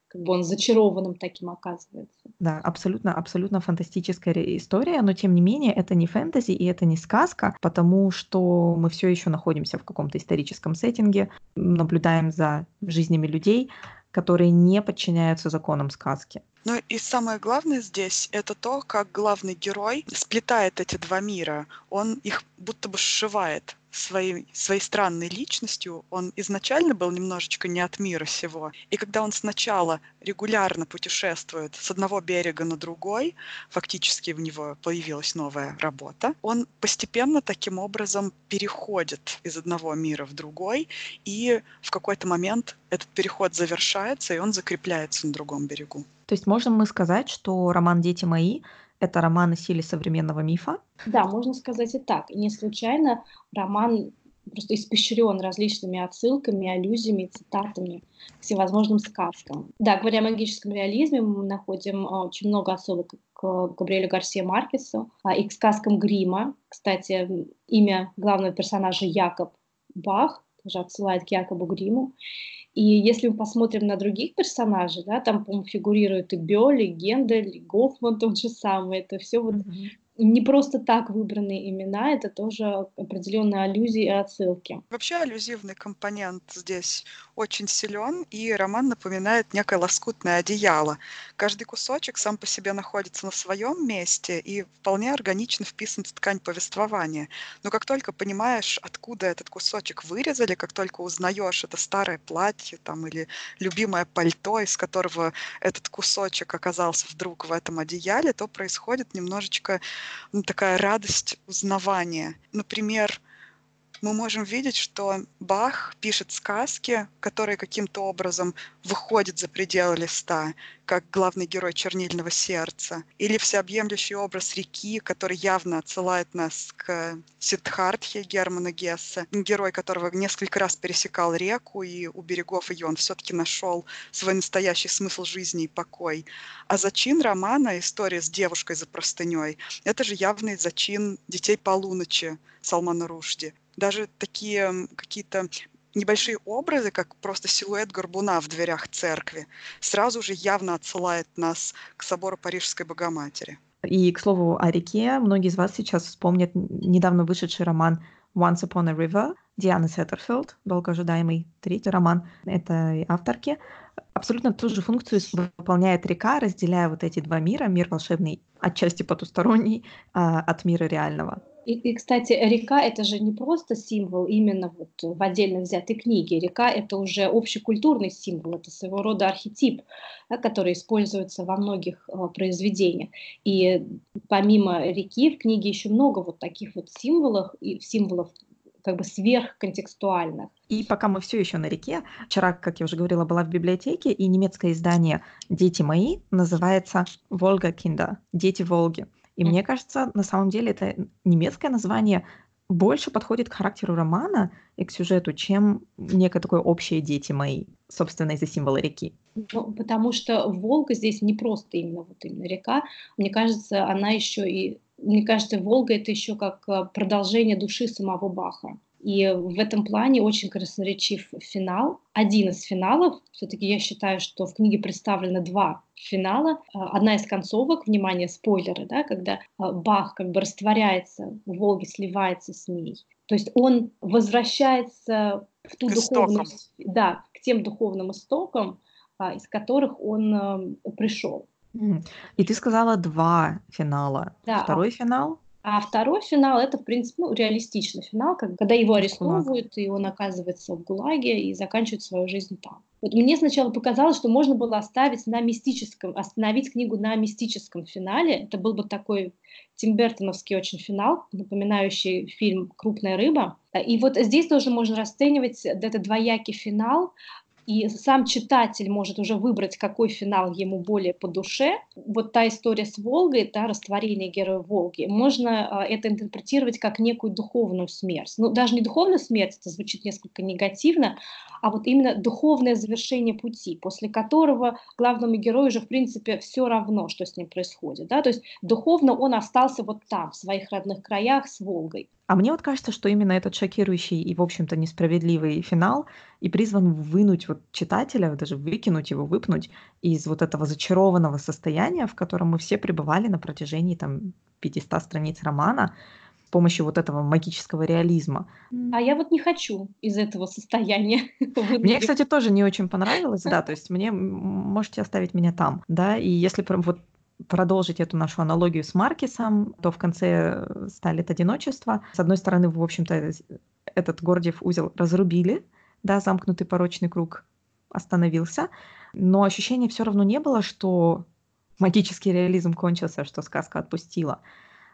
как бы он зачарованным таким оказывается. Да, абсолютно, абсолютно фантастическая история, но тем не менее это не фэнтези и это не сказка, потому что мы все еще находимся в каком-то историческом сеттинге, наблюдаем за жизнями людей, которые не подчиняются законам сказки. Ну и самое главное здесь это то, как главный герой сплетает эти два мира. Он их будто бы сшивает своей, своей странной личностью, он изначально был немножечко не от мира сего. И когда он сначала регулярно путешествует с одного берега на другой, фактически в него появилась новая работа, он постепенно таким образом переходит из одного мира в другой, и в какой-то момент этот переход завершается, и он закрепляется на другом берегу. То есть можем мы сказать, что роман «Дети мои» Это роман о силе современного мифа? Да, можно сказать и так. Не случайно роман просто испещрен различными отсылками, аллюзиями, цитатами всевозможным сказкам. Да, говоря о магическом реализме, мы находим а, очень много отсылок к Габриэлю Гарсия Маркесу а, и к сказкам Грима. Кстати, имя главного персонажа Якоб Бах тоже отсылает к Якобу Гриму. И если мы посмотрим на других персонажей, да, там, по-моему, фигурируют и Бёль, и Гендель, и Гофман тот же самый. Это все вот mm-hmm не просто так выбранные имена, это тоже определенные аллюзии и отсылки. Вообще аллюзивный компонент здесь очень силен, и роман напоминает некое лоскутное одеяло. Каждый кусочек сам по себе находится на своем месте и вполне органично вписан в ткань повествования. Но как только понимаешь, откуда этот кусочек вырезали, как только узнаешь это старое платье там, или любимое пальто, из которого этот кусочек оказался вдруг в этом одеяле, то происходит немножечко ну, такая радость узнавания. Например, мы можем видеть, что Бах пишет сказки, которые каким-то образом выходят за пределы листа, как главный герой «Чернильного сердца», или всеобъемлющий образ реки, который явно отсылает нас к Сиддхартхе Германа Гесса, герой которого несколько раз пересекал реку, и у берегов ее он все-таки нашел свой настоящий смысл жизни и покой. А зачин романа «История с девушкой за простыней» — это же явный зачин «Детей полуночи» Салмана Рушди даже такие какие-то небольшие образы, как просто силуэт горбуна в дверях церкви, сразу же явно отсылает нас к собору Парижской Богоматери. И, к слову, о реке, многие из вас сейчас вспомнят недавно вышедший роман «Once Upon a River» Дианы Сеттерфилд, долгоожидаемый третий роман этой авторки. Абсолютно ту же функцию выполняет река, разделяя вот эти два мира, мир волшебный, отчасти потусторонний, а, от мира реального. И, и, кстати, река это же не просто символ именно вот в отдельно взятой книге. Река это уже общекультурный символ, это своего рода архетип, да, который используется во многих э, произведениях. И помимо реки в книге еще много вот таких вот символов и символов как бы сверхконтекстуальных. И пока мы все еще на реке, вчера, как я уже говорила, была в библиотеке, и немецкое издание «Дети мои» называется «Волга Кинда» — «Дети Волги». И мне кажется, на самом деле это немецкое название больше подходит к характеру романа и к сюжету, чем некое такое общее «Дети мои», собственно, из-за символа реки. Ну, потому что Волга здесь не просто именно вот именно река. Мне кажется, она еще и мне кажется, Волга это еще как э, продолжение души самого Баха. И в этом плане очень красноречив финал. Один из финалов, все-таки я считаю, что в книге представлены два финала. Э, одна из концовок, внимание, спойлеры, да, когда э, Бах как бы растворяется в Волге, сливается с ней. То есть он возвращается в ту к духовную, истокам. да, к тем духовным истокам, из которых он пришел. И ты сказала два финала. Да, а Второй финал? А второй финал это, в принципе, ну, реалистичный финал, когда его арестовывают, и он оказывается в ГУЛАГе и заканчивает свою жизнь там. Вот мне сначала показалось, что можно было оставить на мистическом, остановить книгу на мистическом финале. Это был бы такой тимбертоновский очень финал, напоминающий фильм «Крупная рыба». И вот здесь тоже можно расценивать этот двоякий финал, и сам читатель может уже выбрать, какой финал ему более по душе. Вот та история с Волгой, да, растворение героя Волги, можно э, это интерпретировать как некую духовную смерть. Ну, даже не духовную смерть, это звучит несколько негативно, а вот именно духовное завершение пути, после которого главному герою уже, в принципе, все равно, что с ним происходит. Да? То есть духовно он остался вот там, в своих родных краях с Волгой. А мне вот кажется, что именно этот шокирующий и, в общем-то, несправедливый финал и призван вынуть вот читателя, даже выкинуть его, выпнуть из вот этого зачарованного состояния, в котором мы все пребывали на протяжении там 500 страниц романа, с помощью вот этого магического реализма. А я вот не хочу из этого состояния. [LAUGHS] Мне, кстати, тоже не очень понравилось, да, то есть мне можете оставить меня там, да, и если вот продолжить эту нашу аналогию с Маркисом, то в конце э, Сталит одиночество. С одной стороны, в общем-то, этот Гордиев узел разрубили, да, замкнутый порочный круг остановился, но ощущения все равно не было, что магический реализм кончился, что сказка отпустила.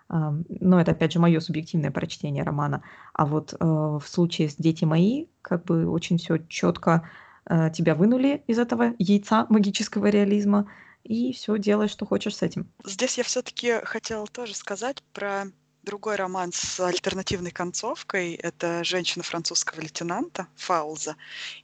Но это, опять же, мое субъективное прочтение романа. А вот э, в случае с «Дети мои» как бы очень все четко э, тебя вынули из этого яйца магического реализма, и все делай, что хочешь с этим. Здесь я все-таки хотела тоже сказать про другой роман с альтернативной концовкой. Это «Женщина французского лейтенанта» Фаулза.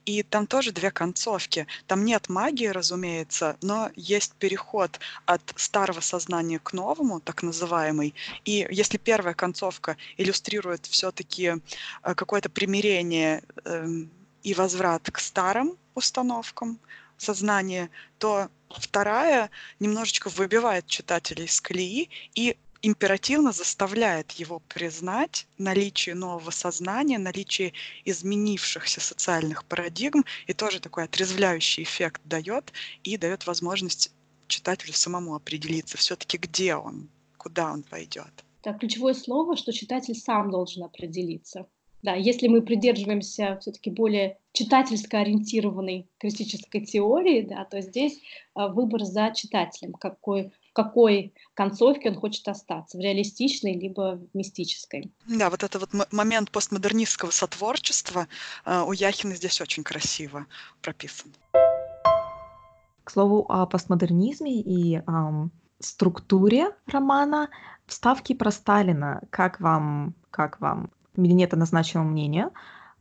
И там тоже две концовки. Там нет магии, разумеется, но есть переход от старого сознания к новому, так называемый. И если первая концовка иллюстрирует все-таки э, какое-то примирение эм, и возврат к старым установкам сознания, то Вторая немножечко выбивает читателя из колеи и императивно заставляет его признать наличие нового сознания, наличие изменившихся социальных парадигм, и тоже такой отрезвляющий эффект дает, и дает возможность читателю самому определиться все-таки, где он, куда он пойдет. Так, ключевое слово, что читатель сам должен определиться. Да, если мы придерживаемся все-таки более читательско ориентированной критической теории, да, то здесь а, выбор за читателем, какой, в какой концовке он хочет остаться, в реалистичной либо в мистической. Да, вот этот вот момент постмодернистского сотворчества э, у Яхина здесь очень красиво прописан. К слову о постмодернизме и эм, структуре романа, вставки про Сталина. Как вам, как вам мне нет однозначного мнения.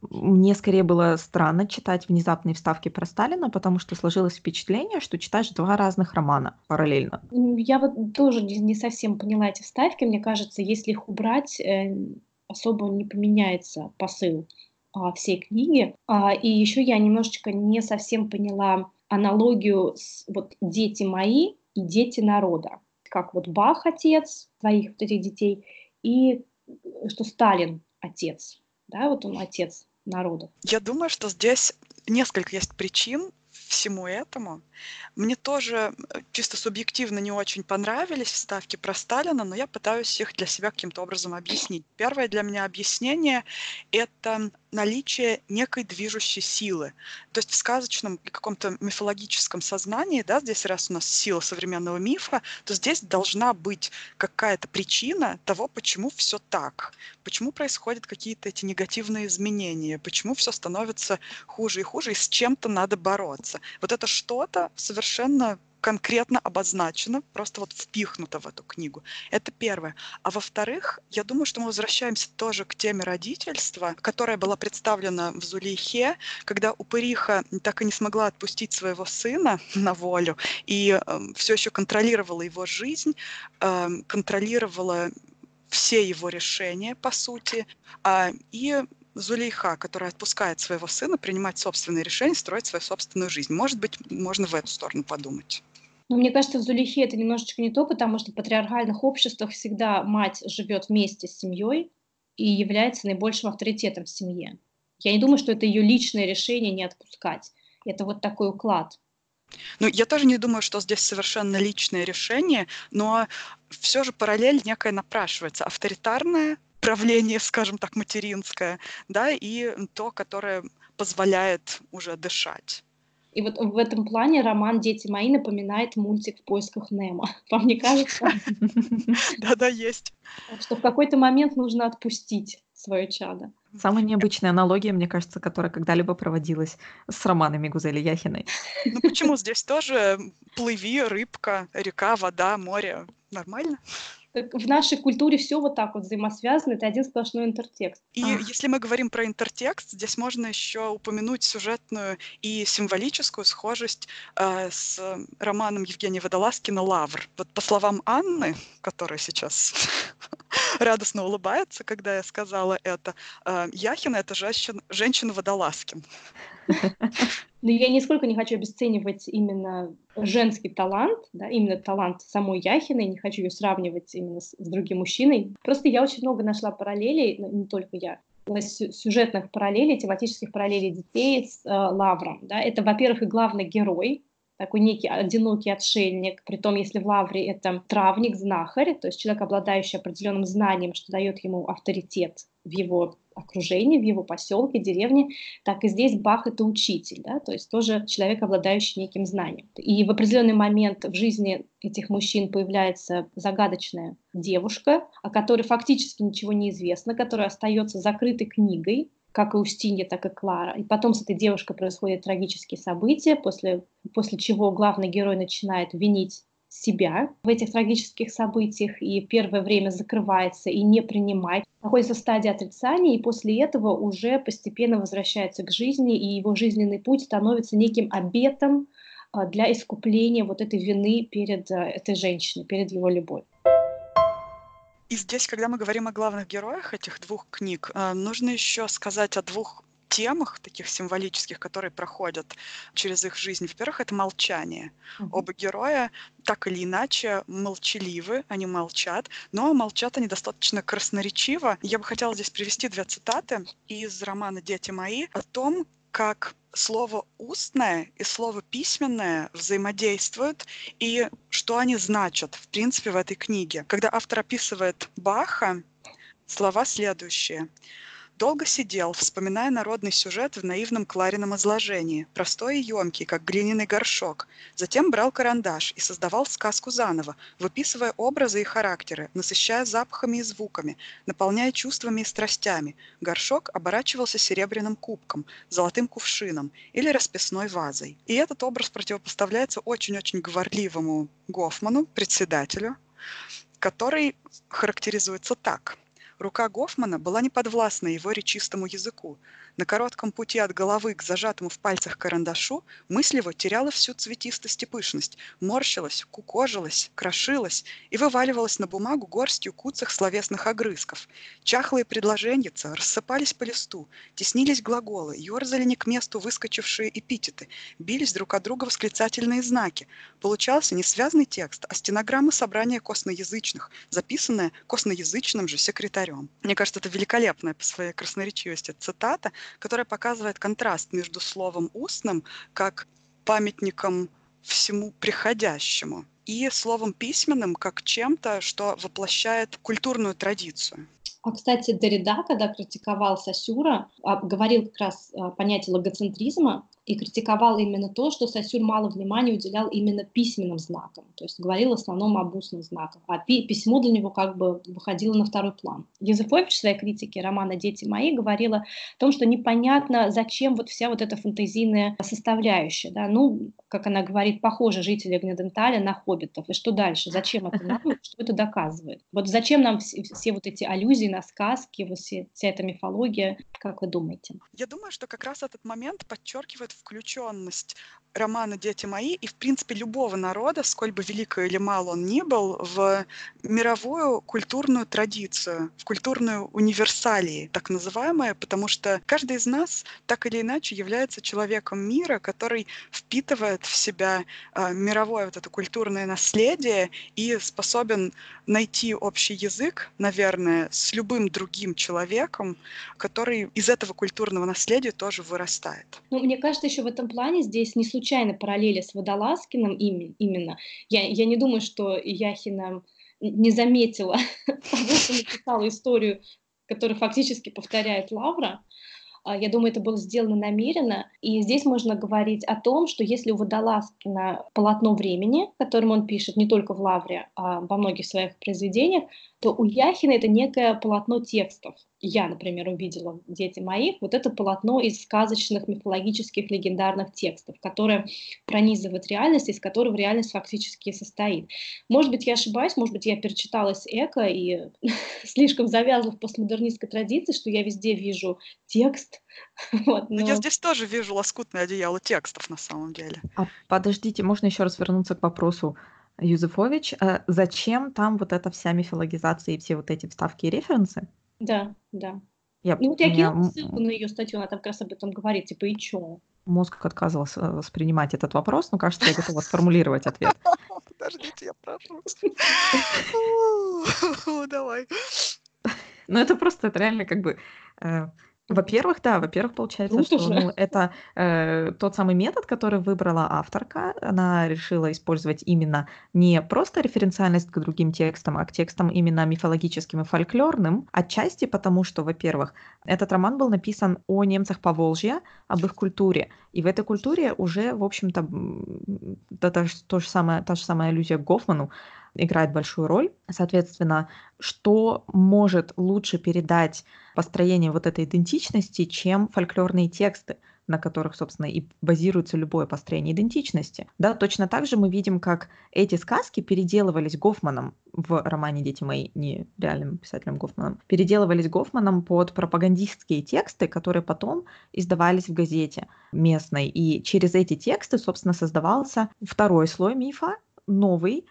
Мне скорее было странно читать внезапные вставки про Сталина, потому что сложилось впечатление, что читаешь два разных романа параллельно. Я вот тоже не совсем поняла эти вставки. Мне кажется, если их убрать, э, особо не поменяется посыл а, всей книги. А, и еще я немножечко не совсем поняла аналогию с вот «Дети мои» и «Дети народа». Как вот Бах отец своих вот этих детей, и что Сталин отец, да, вот он отец народов. Я думаю, что здесь несколько есть причин всему этому. Мне тоже э, чисто субъективно не очень понравились вставки про Сталина, но я пытаюсь их для себя каким-то образом объяснить. Первое для меня объяснение — это наличие некой движущей силы. То есть в сказочном каком-то мифологическом сознании, да, здесь раз у нас сила современного мифа, то здесь должна быть какая-то причина того, почему все так, почему происходят какие-то эти негативные изменения, почему все становится хуже и хуже, и с чем-то надо бороться. Вот это что-то совершенно конкретно обозначено, просто вот впихнуто в эту книгу. Это первое. А во-вторых, я думаю, что мы возвращаемся тоже к теме родительства, которая была представлена в Зулейхе, когда Упыриха так и не смогла отпустить своего сына [LAUGHS] на волю и э, эм, все еще контролировала его жизнь, э, контролировала все его решения, по сути, э, и Зулейха, которая отпускает своего сына принимать собственные решения, строить свою собственную жизнь. Может быть, можно в эту сторону подумать. Но мне кажется, в Зулихе это немножечко не то, потому что в патриархальных обществах всегда мать живет вместе с семьей и является наибольшим авторитетом в семье. Я не думаю, что это ее личное решение не отпускать. Это вот такой уклад. Ну, я тоже не думаю, что здесь совершенно личное решение, но все же параллель некая напрашивается. Авторитарное правление, [LAUGHS] скажем так, материнское, да, и то, которое позволяет уже дышать. И вот в этом плане роман «Дети мои» напоминает мультик «В поисках Немо». [LAUGHS] Вам не кажется? [LAUGHS] Да-да, есть. Что в какой-то момент нужно отпустить свое чадо. Самая необычная аналогия, мне кажется, которая когда-либо проводилась с романами Гузели Яхиной. Ну почему здесь тоже плыви, рыбка, река, вода, море? Нормально? В нашей культуре все вот так вот взаимосвязано, это один сплошной интертекст. И а. если мы говорим про интертекст, здесь можно еще упомянуть сюжетную и символическую схожесть э, с романом Евгения Водолазкина «Лавр». Вот по словам Анны, которая сейчас [LAUGHS] радостно улыбается, когда я сказала это, э, Яхина — это женщина, женщина Водолазкин. [LAUGHS] Но я нисколько не хочу обесценивать именно женский талант, да, именно талант самой Яхиной, не хочу ее сравнивать именно с, с другим мужчиной. Просто я очень много нашла параллелей, не только я, сюжетных параллелей, тематических параллелей детей с э, Лавром. Да. Это, во-первых, и главный герой, такой некий одинокий отшельник, при том, если в Лавре это травник, знахарь, то есть человек, обладающий определенным знанием, что дает ему авторитет в его окружении, в его поселке, деревне, так и здесь Бах это учитель, да, то есть тоже человек, обладающий неким знанием. И в определенный момент в жизни этих мужчин появляется загадочная девушка, о которой фактически ничего не известно, которая остается закрытой книгой, как и Устинья, так и Клара. И потом с этой девушкой происходят трагические события, после, после чего главный герой начинает винить себя в этих трагических событиях и первое время закрывается и не принимает, находится в стадии отрицания, и после этого уже постепенно возвращается к жизни, и его жизненный путь становится неким обетом а, для искупления вот этой вины перед а, этой женщиной, перед его любовью. И здесь, когда мы говорим о главных героях этих двух книг, э, нужно еще сказать о двух темах таких символических, которые проходят через их жизнь. Во-первых, это молчание. Mm-hmm. Оба героя так или иначе молчаливы, они молчат, но молчат они достаточно красноречиво. Я бы хотела здесь привести две цитаты из романа «Дети мои» о том, как слово устное и слово письменное взаимодействуют и что они значат, в принципе, в этой книге. Когда автор описывает Баха, слова следующие. Долго сидел, вспоминая народный сюжет в наивном Кларином изложении, простой и емкий, как глиняный горшок. Затем брал карандаш и создавал сказку заново, выписывая образы и характеры, насыщая запахами и звуками, наполняя чувствами и страстями. Горшок оборачивался серебряным кубком, золотым кувшином или расписной вазой. И этот образ противопоставляется очень-очень говорливому Гофману, председателю, который характеризуется так – Рука Гофмана была не подвластна его речистому языку. На коротком пути от головы к зажатому в пальцах карандашу мысль его теряла всю цветистость и пышность, морщилась, кукожилась, крошилась и вываливалась на бумагу горстью куцых словесных огрызков. Чахлые предложеньица рассыпались по листу, теснились глаголы, ерзали не к месту выскочившие эпитеты, бились друг от друга восклицательные знаки. Получался не связанный текст, а стенограмма собрания косноязычных, записанная косноязычным же секретарем. Мне кажется, это великолепная по своей красноречивости цитата, которая показывает контраст между словом устным, как памятником всему приходящему, и словом письменным, как чем-то, что воплощает культурную традицию. А, кстати, Дорида, когда критиковал Сосюра, а, говорил как раз о понятии логоцентризма, и критиковал именно то, что Сосюр мало внимания уделял именно письменным знакам, то есть говорил в основном об устных знаках, а пи- письмо для него как бы выходило на второй план. Юзефович в своей критике романа «Дети мои» говорила о том, что непонятно, зачем вот вся вот эта фантазийная составляющая, да, ну, как она говорит, похоже жители Гнеденталя на хоббитов, и что дальше, зачем это нам, что это доказывает? Вот зачем нам все, все вот эти аллюзии на сказки, вот все, вся эта мифология, как вы думаете? Я думаю, что как раз этот момент подчеркивает включенность романа «Дети мои» и, в принципе, любого народа, сколь бы велико или мало он ни был, в мировую культурную традицию, в культурную универсалии, так называемое, потому что каждый из нас так или иначе является человеком мира, который впитывает в себя э, мировое вот это культурное наследие и способен найти общий язык, наверное, с любым другим человеком, который из этого культурного наследия тоже вырастает. Ну, мне кажется, еще в этом плане здесь не случайно параллели с Водолазкиным именно. Я, я не думаю, что Яхина не заметила [LAUGHS] того, что написала историю, которая фактически повторяет Лавра. А, я думаю, это было сделано намеренно. И здесь можно говорить о том, что если у Водолазкина полотно времени, которым он пишет не только в Лавре, а во многих своих произведениях, то у Яхина это некое полотно текстов. Я, например, увидела «Дети моих» вот это полотно из сказочных, мифологических, легендарных текстов, которое пронизывает реальность, из которого реальность фактически состоит. Может быть, я ошибаюсь, может быть, я перечиталась Эко и [LAUGHS] слишком завязла в постмодернистской традиции, что я везде вижу текст. [LAUGHS] Вот, но... но я здесь тоже вижу лоскутное одеяло текстов на самом деле. А подождите, можно еще раз вернуться к вопросу Юзефович, а зачем там вот эта вся мифологизация и все вот эти вставки и референсы? Да, да. Я, ну вот я меня... кинула ссылку на ее статью, она там как раз об этом говорит, типа, и чё? Мозг отказывался воспринимать этот вопрос, но кажется, я готова сформулировать ответ. [LAUGHS] Подождите, я прошу. [LAUGHS] Давай. Ну это просто, это реально как бы э, во-первых, да, во-первых, получается, Круто что ну, это э, тот самый метод, который выбрала авторка. Она решила использовать именно не просто референциальность к другим текстам, а к текстам именно мифологическим и фольклорным. Отчасти потому, что, во-первых, этот роман был написан о немцах по Волжье, об их культуре. И в этой культуре уже, в общем-то, то, то, то же самое, та же самая аллюзия к Гофману, играет большую роль. Соответственно, что может лучше передать построение вот этой идентичности, чем фольклорные тексты, на которых, собственно, и базируется любое построение идентичности. Да, точно так же мы видим, как эти сказки переделывались Гофманом в романе «Дети мои», не реальным писателем Гофманом, переделывались Гофманом под пропагандистские тексты, которые потом издавались в газете местной. И через эти тексты, собственно, создавался второй слой мифа, новый,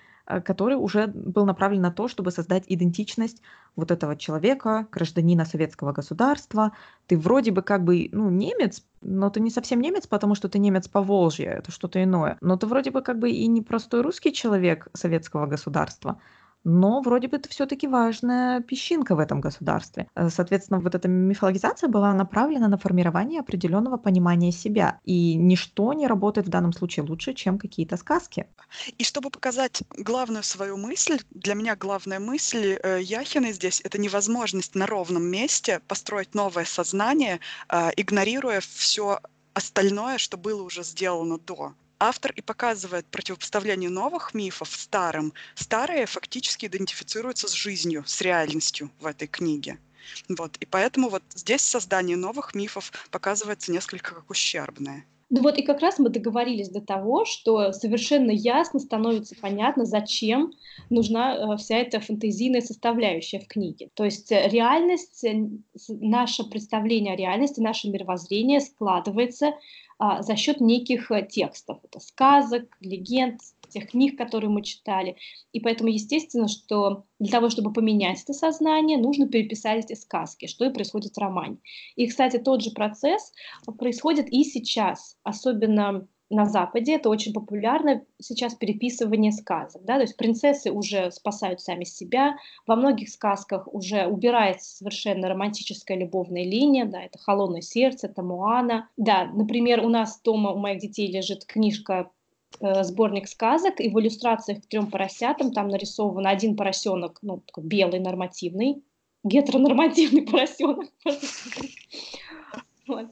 который уже был направлен на то, чтобы создать идентичность вот этого человека, гражданина советского государства. Ты вроде бы как бы, ну, немец, но ты не совсем немец, потому что ты немец по Волжье, это что-то иное. Но ты вроде бы как бы и не простой русский человек советского государства, но вроде бы это все-таки важная песчинка в этом государстве. Э, соответственно, вот эта мифологизация была направлена на формирование определенного понимания себя, и ничто не работает в данном случае лучше, чем какие-то сказки. И чтобы показать главную свою мысль, для меня главная мысль э, Яхина здесь — это невозможность на ровном месте построить новое сознание, э, игнорируя все остальное, что было уже сделано до автор и показывает противопоставление новых мифов старым. Старые фактически идентифицируются с жизнью, с реальностью в этой книге. Вот. И поэтому вот здесь создание новых мифов показывается несколько как ущербное. Ну вот и как раз мы договорились до того, что совершенно ясно становится понятно, зачем нужна э, вся эта фантазийная составляющая в книге. То есть э, реальность, э, наше представление о реальности, наше мировоззрение складывается а, за счет неких э, текстов. Это сказок, легенд, тех книг, которые мы читали. И поэтому естественно, что для того, чтобы поменять это сознание, нужно переписать эти сказки, что и происходит в романе. И, кстати, тот же процесс происходит и сейчас, особенно на Западе это очень популярно сейчас переписывание сказок. Да? То есть принцессы уже спасают сами себя. Во многих сказках уже убирается совершенно романтическая любовная линия. Да? Это «Холодное сердце», это «Муана». Да, например, у нас дома у моих детей лежит книжка э, сборник сказок, и в иллюстрациях к трем поросятам там нарисован один поросенок, ну, такой белый, нормативный, гетеронормативный [LAUGHS] поросенок. Вот.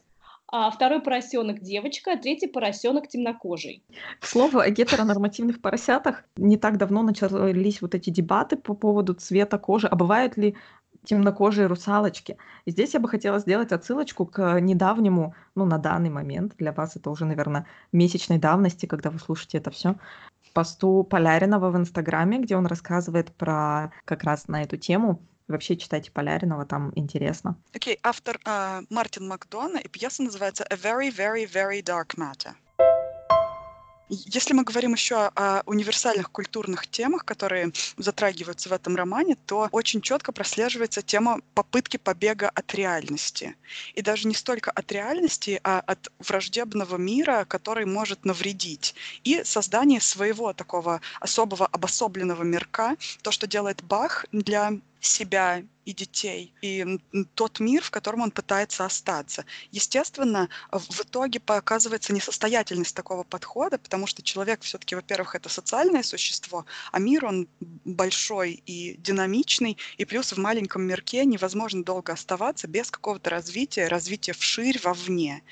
А второй поросенок девочка, а третий поросенок темнокожий. К слову, о гетеронормативных поросятах не так давно начались вот эти дебаты по поводу цвета кожи. А бывают ли темнокожие русалочки. И здесь я бы хотела сделать отсылочку к недавнему, ну, на данный момент, для вас это уже, наверное, месячной давности, когда вы слушаете это все, посту Поляринова в Инстаграме, где он рассказывает про как раз на эту тему. Вообще читайте Поляринова, там интересно. Окей, okay, автор uh, Мартин Макдона, и пьеса называется A Very, Very, Very Dark Matter. Если мы говорим еще о универсальных культурных темах, которые затрагиваются в этом романе, то очень четко прослеживается тема попытки побега от реальности. И даже не столько от реальности, а от враждебного мира, который может навредить. И создание своего такого особого обособленного мирка, то, что делает Бах для себя и детей, и тот мир, в котором он пытается остаться. Естественно, в итоге показывается несостоятельность такого подхода, потому что человек все-таки, во-первых, это социальное существо, а мир, он большой и динамичный, и плюс в маленьком мирке невозможно долго оставаться без какого-то развития, развития вширь, вовне.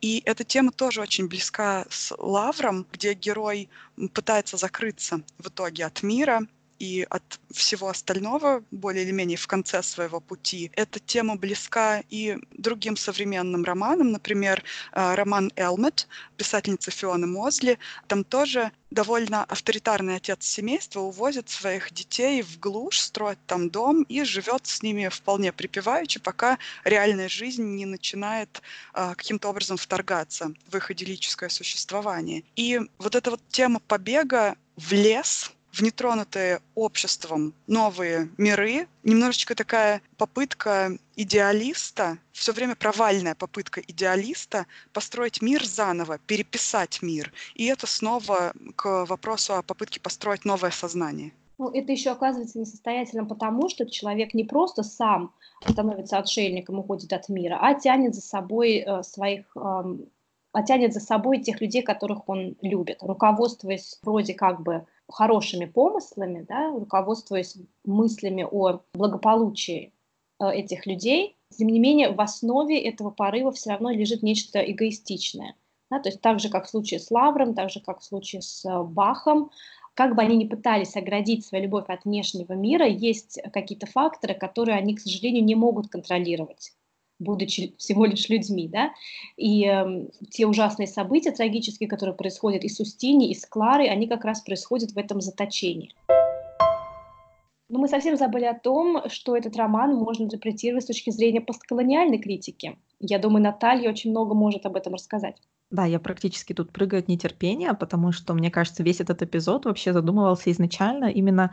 И эта тема тоже очень близка с Лавром, где герой пытается закрыться в итоге от мира, и от всего остального, более или менее в конце своего пути. Эта тема близка и другим современным романам, например, э, роман «Элмет» писательницы Фионы Мозли. Там тоже довольно авторитарный отец семейства увозит своих детей в глушь, строит там дом и живет с ними вполне припеваючи, пока реальная жизнь не начинает а, каким-то образом вторгаться в их идиллическое существование. И вот эта вот тема побега в лес, в нетронутые обществом новые миры, немножечко такая попытка идеалиста, все время провальная попытка идеалиста построить мир заново, переписать мир. И это снова к вопросу о попытке построить новое сознание. Ну, это еще оказывается несостоятельным потому, что человек не просто сам становится отшельником, уходит от мира, а тянет за собой э, своих э, а тянет за собой тех людей, которых он любит, руководствуясь вроде как бы хорошими помыслами, да, руководствуясь мыслями о благополучии э, этих людей, тем не менее в основе этого порыва все равно лежит нечто эгоистичное. Да, то есть так же, как в случае с Лавром, так же, как в случае с э, Бахом, как бы они ни пытались оградить свою любовь от внешнего мира, есть какие-то факторы, которые они, к сожалению, не могут контролировать будучи всего лишь людьми, да, и э, те ужасные события трагические, которые происходят и с Устини, и с Кларой, они как раз происходят в этом заточении. Но мы совсем забыли о том, что этот роман можно интерпретировать с точки зрения постколониальной критики. Я думаю, Наталья очень много может об этом рассказать. Да, я практически тут прыгаю от нетерпения, потому что, мне кажется, весь этот эпизод вообще задумывался изначально именно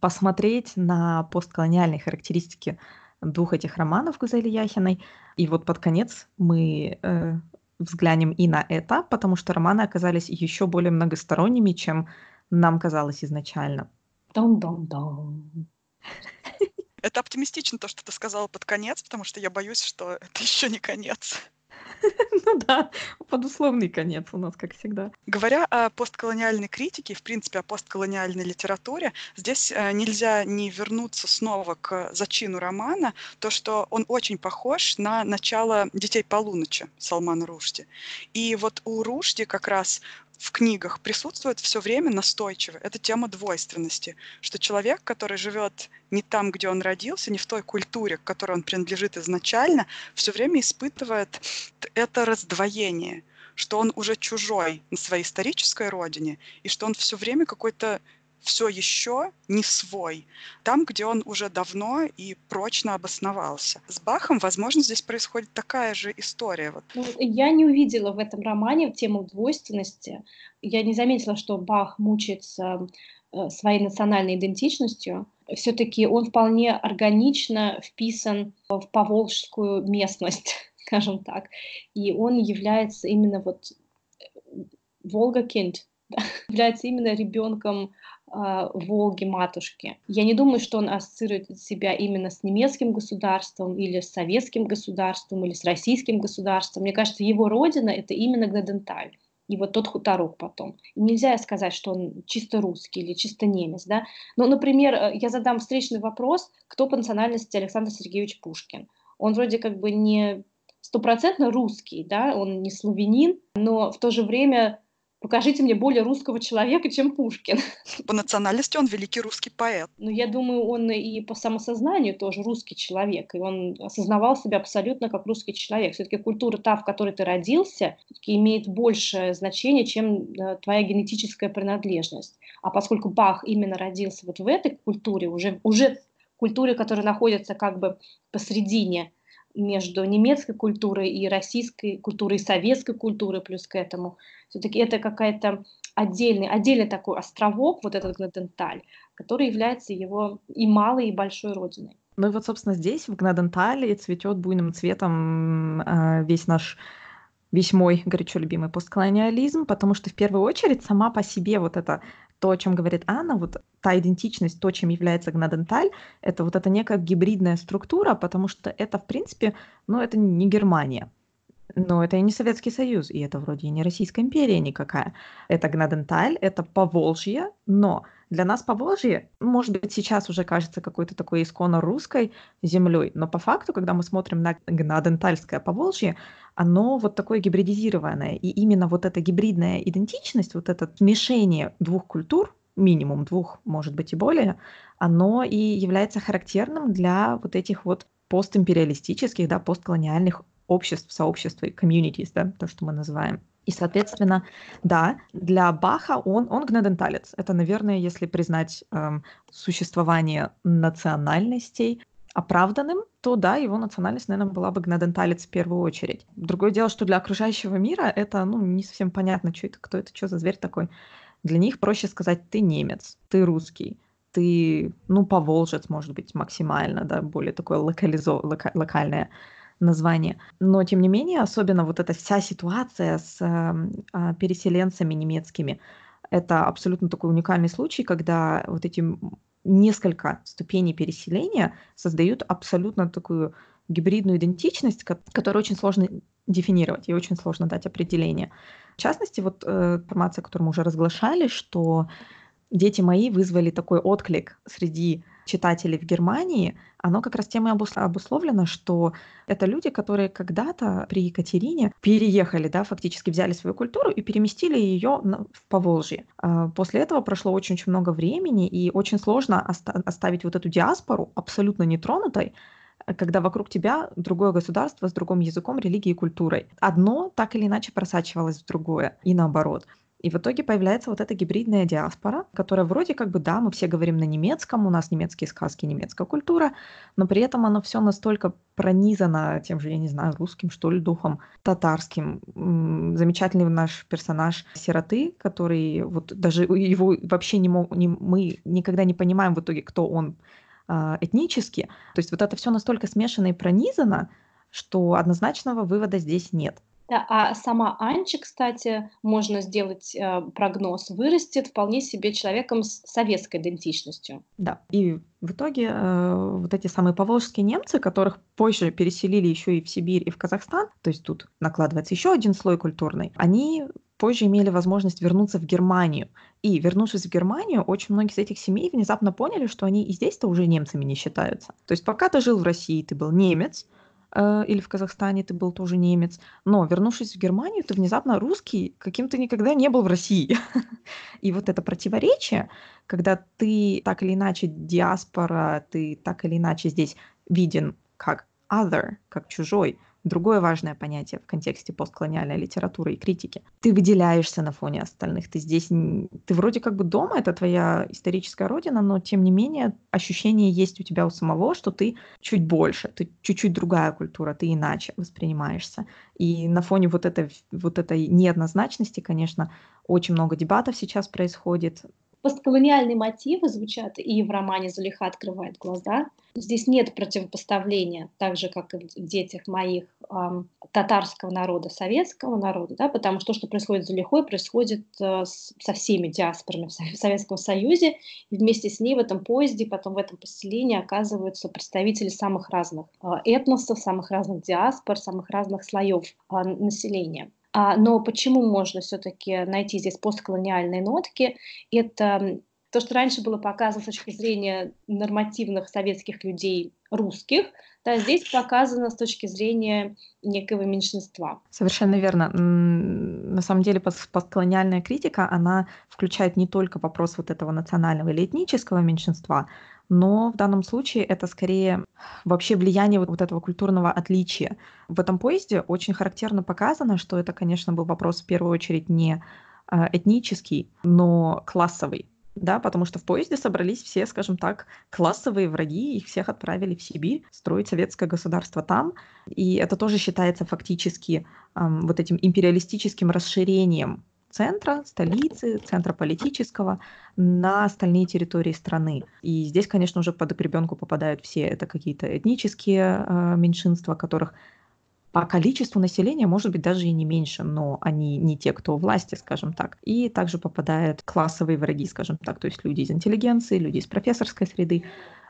посмотреть на постколониальные характеристики двух этих романов Гузели Яхиной. И вот под конец мы э, взглянем и на это, потому что романы оказались еще более многосторонними, чем нам казалось изначально. Дон-дон-дон. Это оптимистично, то, что ты сказала под конец, потому что я боюсь, что это еще не конец. [LAUGHS] Ну да, под условный конец у нас, как всегда. Говоря о постколониальной критике, в принципе, о постколониальной литературе, здесь э, нельзя не вернуться снова к зачину романа, то, что он очень похож на начало «Детей полуночи» Салмана Рушди. И вот у Рушди как раз в книгах присутствует все время настойчиво. Это тема двойственности, что человек, который живет не там, где он родился, не в той культуре, к которой он принадлежит изначально, все время испытывает это раздвоение, что он уже чужой на своей исторической родине, и что он все время какой-то все еще не свой, там, где он уже давно и прочно обосновался. С Бахом, возможно, здесь происходит такая же история. Вот. Ну, я не увидела в этом романе тему двойственности. Я не заметила, что Бах мучается э, своей национальной идентичностью. Все-таки он вполне органично вписан в поволжскую местность, [LAUGHS] скажем так. И он является именно вот э, Волга-Кинд, [LAUGHS] является именно ребенком Волги матушки. Я не думаю, что он ассоциирует себя именно с немецким государством или с советским государством или с российским государством. Мне кажется, его родина это именно Гнеденталь. и вот тот хуторок потом. И нельзя сказать, что он чисто русский или чисто немец, да. Ну, например, э, я задам встречный вопрос, кто по национальности Александр Сергеевич Пушкин. Он вроде как бы не стопроцентно русский, да, он не славянин, но в то же время Покажите мне более русского человека, чем Пушкин. По национальности он великий русский поэт. Ну, я думаю, он и по самосознанию тоже русский человек, и он осознавал себя абсолютно как русский человек. Все-таки культура та, в которой ты родился, имеет большее значение, чем э, твоя генетическая принадлежность. А поскольку Бах именно родился вот в этой культуре, уже, уже культуре, которая находится как бы посредине между немецкой культурой и российской культурой, и советской культурой плюс к этому. Все-таки это какая-то отдельный, отдельный такой островок, вот этот Гнаденталь, который является его и малой, и большой родиной. Ну и вот, собственно, здесь, в Гнадентале, цветет буйным цветом э, весь наш весь мой горячо любимый постколониализм, потому что в первую очередь сама по себе вот эта то, о чем говорит Анна, вот та идентичность, то, чем является гнаденталь, это вот эта некая гибридная структура, потому что это, в принципе, ну, это не Германия. Но это и не Советский Союз, и это вроде и не Российская империя никакая. Это Гнаденталь, это Поволжье, но для нас Поволжье, может быть, сейчас уже кажется какой-то такой исконно русской землей, но по факту, когда мы смотрим на Гнадентальское Поволжье, оно вот такое гибридизированное. И именно вот эта гибридная идентичность, вот это смешение двух культур, минимум двух, может быть и более, оно и является характерным для вот этих вот постимпериалистических, да, постколониальных обществ, сообществ и communities, да, то, что мы называем. И, соответственно, да, для Баха он, он гнеденталец. Это, наверное, если признать эм, существование национальностей оправданным, то да, его национальность, наверное, была бы гнеденталец в первую очередь. Другое дело, что для окружающего мира это ну, не совсем понятно, что это, кто это, что за зверь такой. Для них проще сказать, ты немец, ты русский, ты, ну, поволжец, может быть, максимально, да, более такое локализо, лока, локальное название. Но, тем не менее, особенно вот эта вся ситуация с э, переселенцами немецкими, это абсолютно такой уникальный случай, когда вот эти несколько ступеней переселения создают абсолютно такую гибридную идентичность, которую очень сложно дефинировать и очень сложно дать определение. В частности, вот э, информация, которую мы уже разглашали, что дети мои вызвали такой отклик среди читателей в Германии, оно как раз тем и обусловлено, что это люди, которые когда-то при Екатерине переехали, да, фактически взяли свою культуру и переместили ее в Поволжье. А после этого прошло очень-очень много времени, и очень сложно оставить вот эту диаспору абсолютно нетронутой, когда вокруг тебя другое государство с другим языком, религией и культурой. Одно так или иначе просачивалось в другое, и наоборот. И в итоге появляется вот эта гибридная диаспора, которая вроде как бы, да, мы все говорим на немецком, у нас немецкие сказки, немецкая культура, но при этом оно все настолько пронизано тем же, я не знаю, русским, что ли, духом, татарским. Замечательный наш персонаж сироты, который вот даже его вообще не мог, не, мы никогда не понимаем в итоге, кто он э, этнически. То есть вот это все настолько смешано и пронизано, что однозначного вывода здесь нет. А сама Анчи, кстати, можно сделать э, прогноз, вырастет вполне себе человеком с советской идентичностью. Да, и в итоге э, вот эти самые поволжские немцы, которых позже переселили еще и в Сибирь, и в Казахстан, то есть тут накладывается еще один слой культурный, они позже имели возможность вернуться в Германию. И вернувшись в Германию, очень многие из этих семей внезапно поняли, что они и здесь-то уже немцами не считаются. То есть пока ты жил в России, ты был немец, э, или в Казахстане ты был тоже немец, но вернувшись в Германию, ты внезапно русский, каким ты никогда не был в России. [LAUGHS] И вот это противоречие, когда ты так или иначе диаспора, ты так или иначе здесь виден как other, как чужой, Другое важное понятие в контексте постколониальной литературы и критики. Ты выделяешься на фоне остальных. Ты здесь, ты вроде как бы дома, это твоя историческая родина, но тем не менее ощущение есть у тебя у самого, что ты чуть больше, ты чуть-чуть другая культура, ты иначе воспринимаешься. И на фоне вот этой, вот этой неоднозначности, конечно, очень много дебатов сейчас происходит. Постколониальные мотивы звучат и в романе «Зулиха открывает глаза». Здесь нет противопоставления, так же, как и в «Детях моих» татарского народа, советского народа, да, потому что то, что происходит с Зулихой, происходит э, со всеми диаспорами в Советском Союзе, и вместе с ней в этом поезде, потом в этом поселении оказываются представители самых разных э, этносов, самых разных диаспор, самых разных слоев э, населения. А, но почему можно все-таки найти здесь постколониальные нотки? Это то, что раньше было показано с точки зрения нормативных советских людей русских, да, здесь показано с точки зрения некого меньшинства. Совершенно верно. На самом деле постколониальная критика, она включает не только вопрос вот этого национального или этнического меньшинства, но в данном случае это скорее вообще влияние вот, этого культурного отличия. В этом поезде очень характерно показано, что это, конечно, был вопрос в первую очередь не а, этнический, но классовый да, потому что в поезде собрались все, скажем так, классовые враги, их всех отправили в Сибирь строить советское государство там, и это тоже считается фактически эм, вот этим империалистическим расширением центра, столицы, центра политического на остальные территории страны. И здесь, конечно, уже под гребенку попадают все это какие-то этнические э, меньшинства, которых по количеству населения, может быть, даже и не меньше, но они не те, кто у власти, скажем так. И также попадают классовые враги, скажем так, то есть люди из интеллигенции, люди из профессорской среды,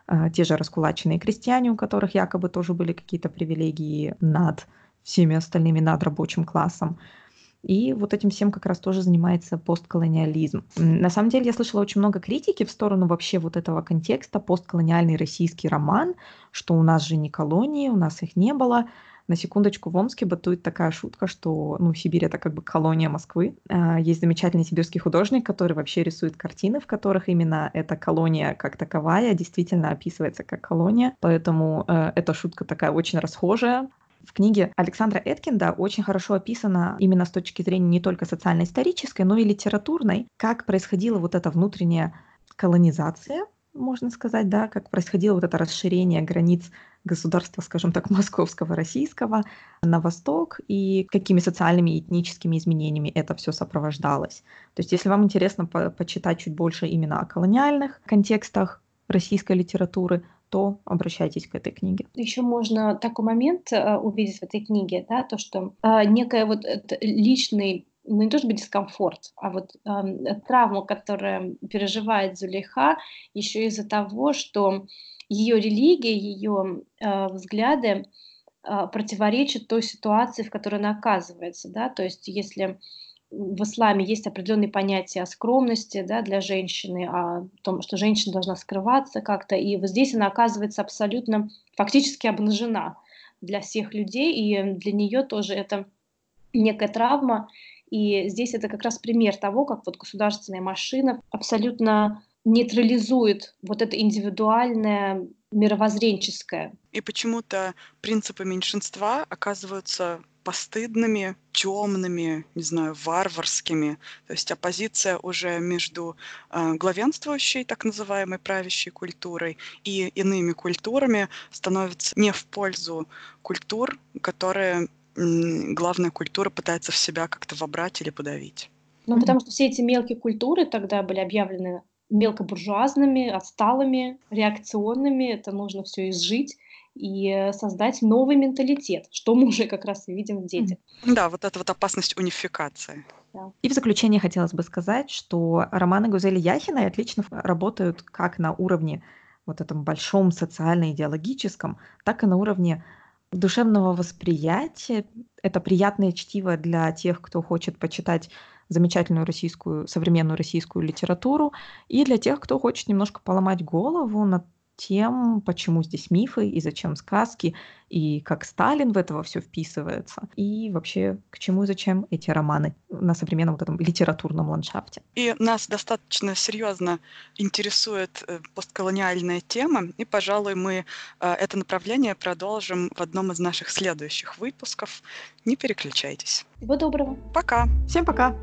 а, те же раскулаченные крестьяне, у которых якобы тоже были какие-то привилегии над всеми остальными, над рабочим классом. И вот этим всем как раз тоже занимается постколониализм. На самом деле я слышала очень много критики в сторону вообще вот этого контекста, постколониальный российский роман, что у нас же не колонии, у нас их не было. На секундочку, в Омске бытует такая шутка, что ну, Сибирь — это как бы колония Москвы. А, есть замечательный сибирский художник, который вообще рисует картины, в которых именно эта колония как таковая действительно описывается как колония. Поэтому э, эта шутка такая очень расхожая. В книге Александра Эткинда очень хорошо описано именно с точки зрения не только социально-исторической, но и литературной, как происходила вот эта внутренняя колонизация можно сказать, да, как происходило вот это расширение границ государства, скажем так, московского, российского на восток и какими социальными и этническими изменениями это все сопровождалось. То есть если вам интересно по почитать чуть больше именно о колониальных контекстах российской литературы, то обращайтесь к этой книге. Еще можно такой момент э, увидеть в этой книге, да, то, что э, некая вот личный ну не то чтобы дискомфорт, а вот э, травму, которую переживает Зулейха, еще из-за того, что ее религия, ее э, взгляды э, противоречат той ситуации, в которой она оказывается, да, то есть если в исламе есть определенные понятия о скромности да, для женщины, о том, что женщина должна скрываться как-то, и вот здесь она оказывается абсолютно фактически обнажена для всех людей, и для нее тоже это некая травма, и здесь это как раз пример того, как вот государственная машина абсолютно нейтрализует вот это индивидуальное мировоззренческое. И почему-то принципы меньшинства оказываются постыдными, темными, не знаю, варварскими. То есть оппозиция уже между э, главенствующей, так называемой правящей культурой и иными культурами становится не в пользу культур, которые главная культура пытается в себя как-то вобрать или подавить. Ну, потому что все эти мелкие культуры тогда были объявлены мелкобуржуазными, отсталыми, реакционными. Это нужно все изжить и создать новый менталитет, что мы уже как раз и видим в детях. Да, вот эта вот опасность унификации. Да. И в заключение хотелось бы сказать, что романы Гузели Яхиной отлично работают как на уровне вот этом большом социально-идеологическом, так и на уровне душевного восприятия. Это приятное чтиво для тех, кто хочет почитать замечательную российскую, современную российскую литературу, и для тех, кто хочет немножко поломать голову над тем, почему здесь мифы и зачем сказки, и как Сталин в этого все вписывается, и вообще к чему и зачем эти романы на современном вот этом литературном ландшафте. И нас достаточно серьезно интересует э, постколониальная тема, и, пожалуй, мы э, это направление продолжим в одном из наших следующих выпусков. Не переключайтесь. Всего доброго. Пока. Всем пока.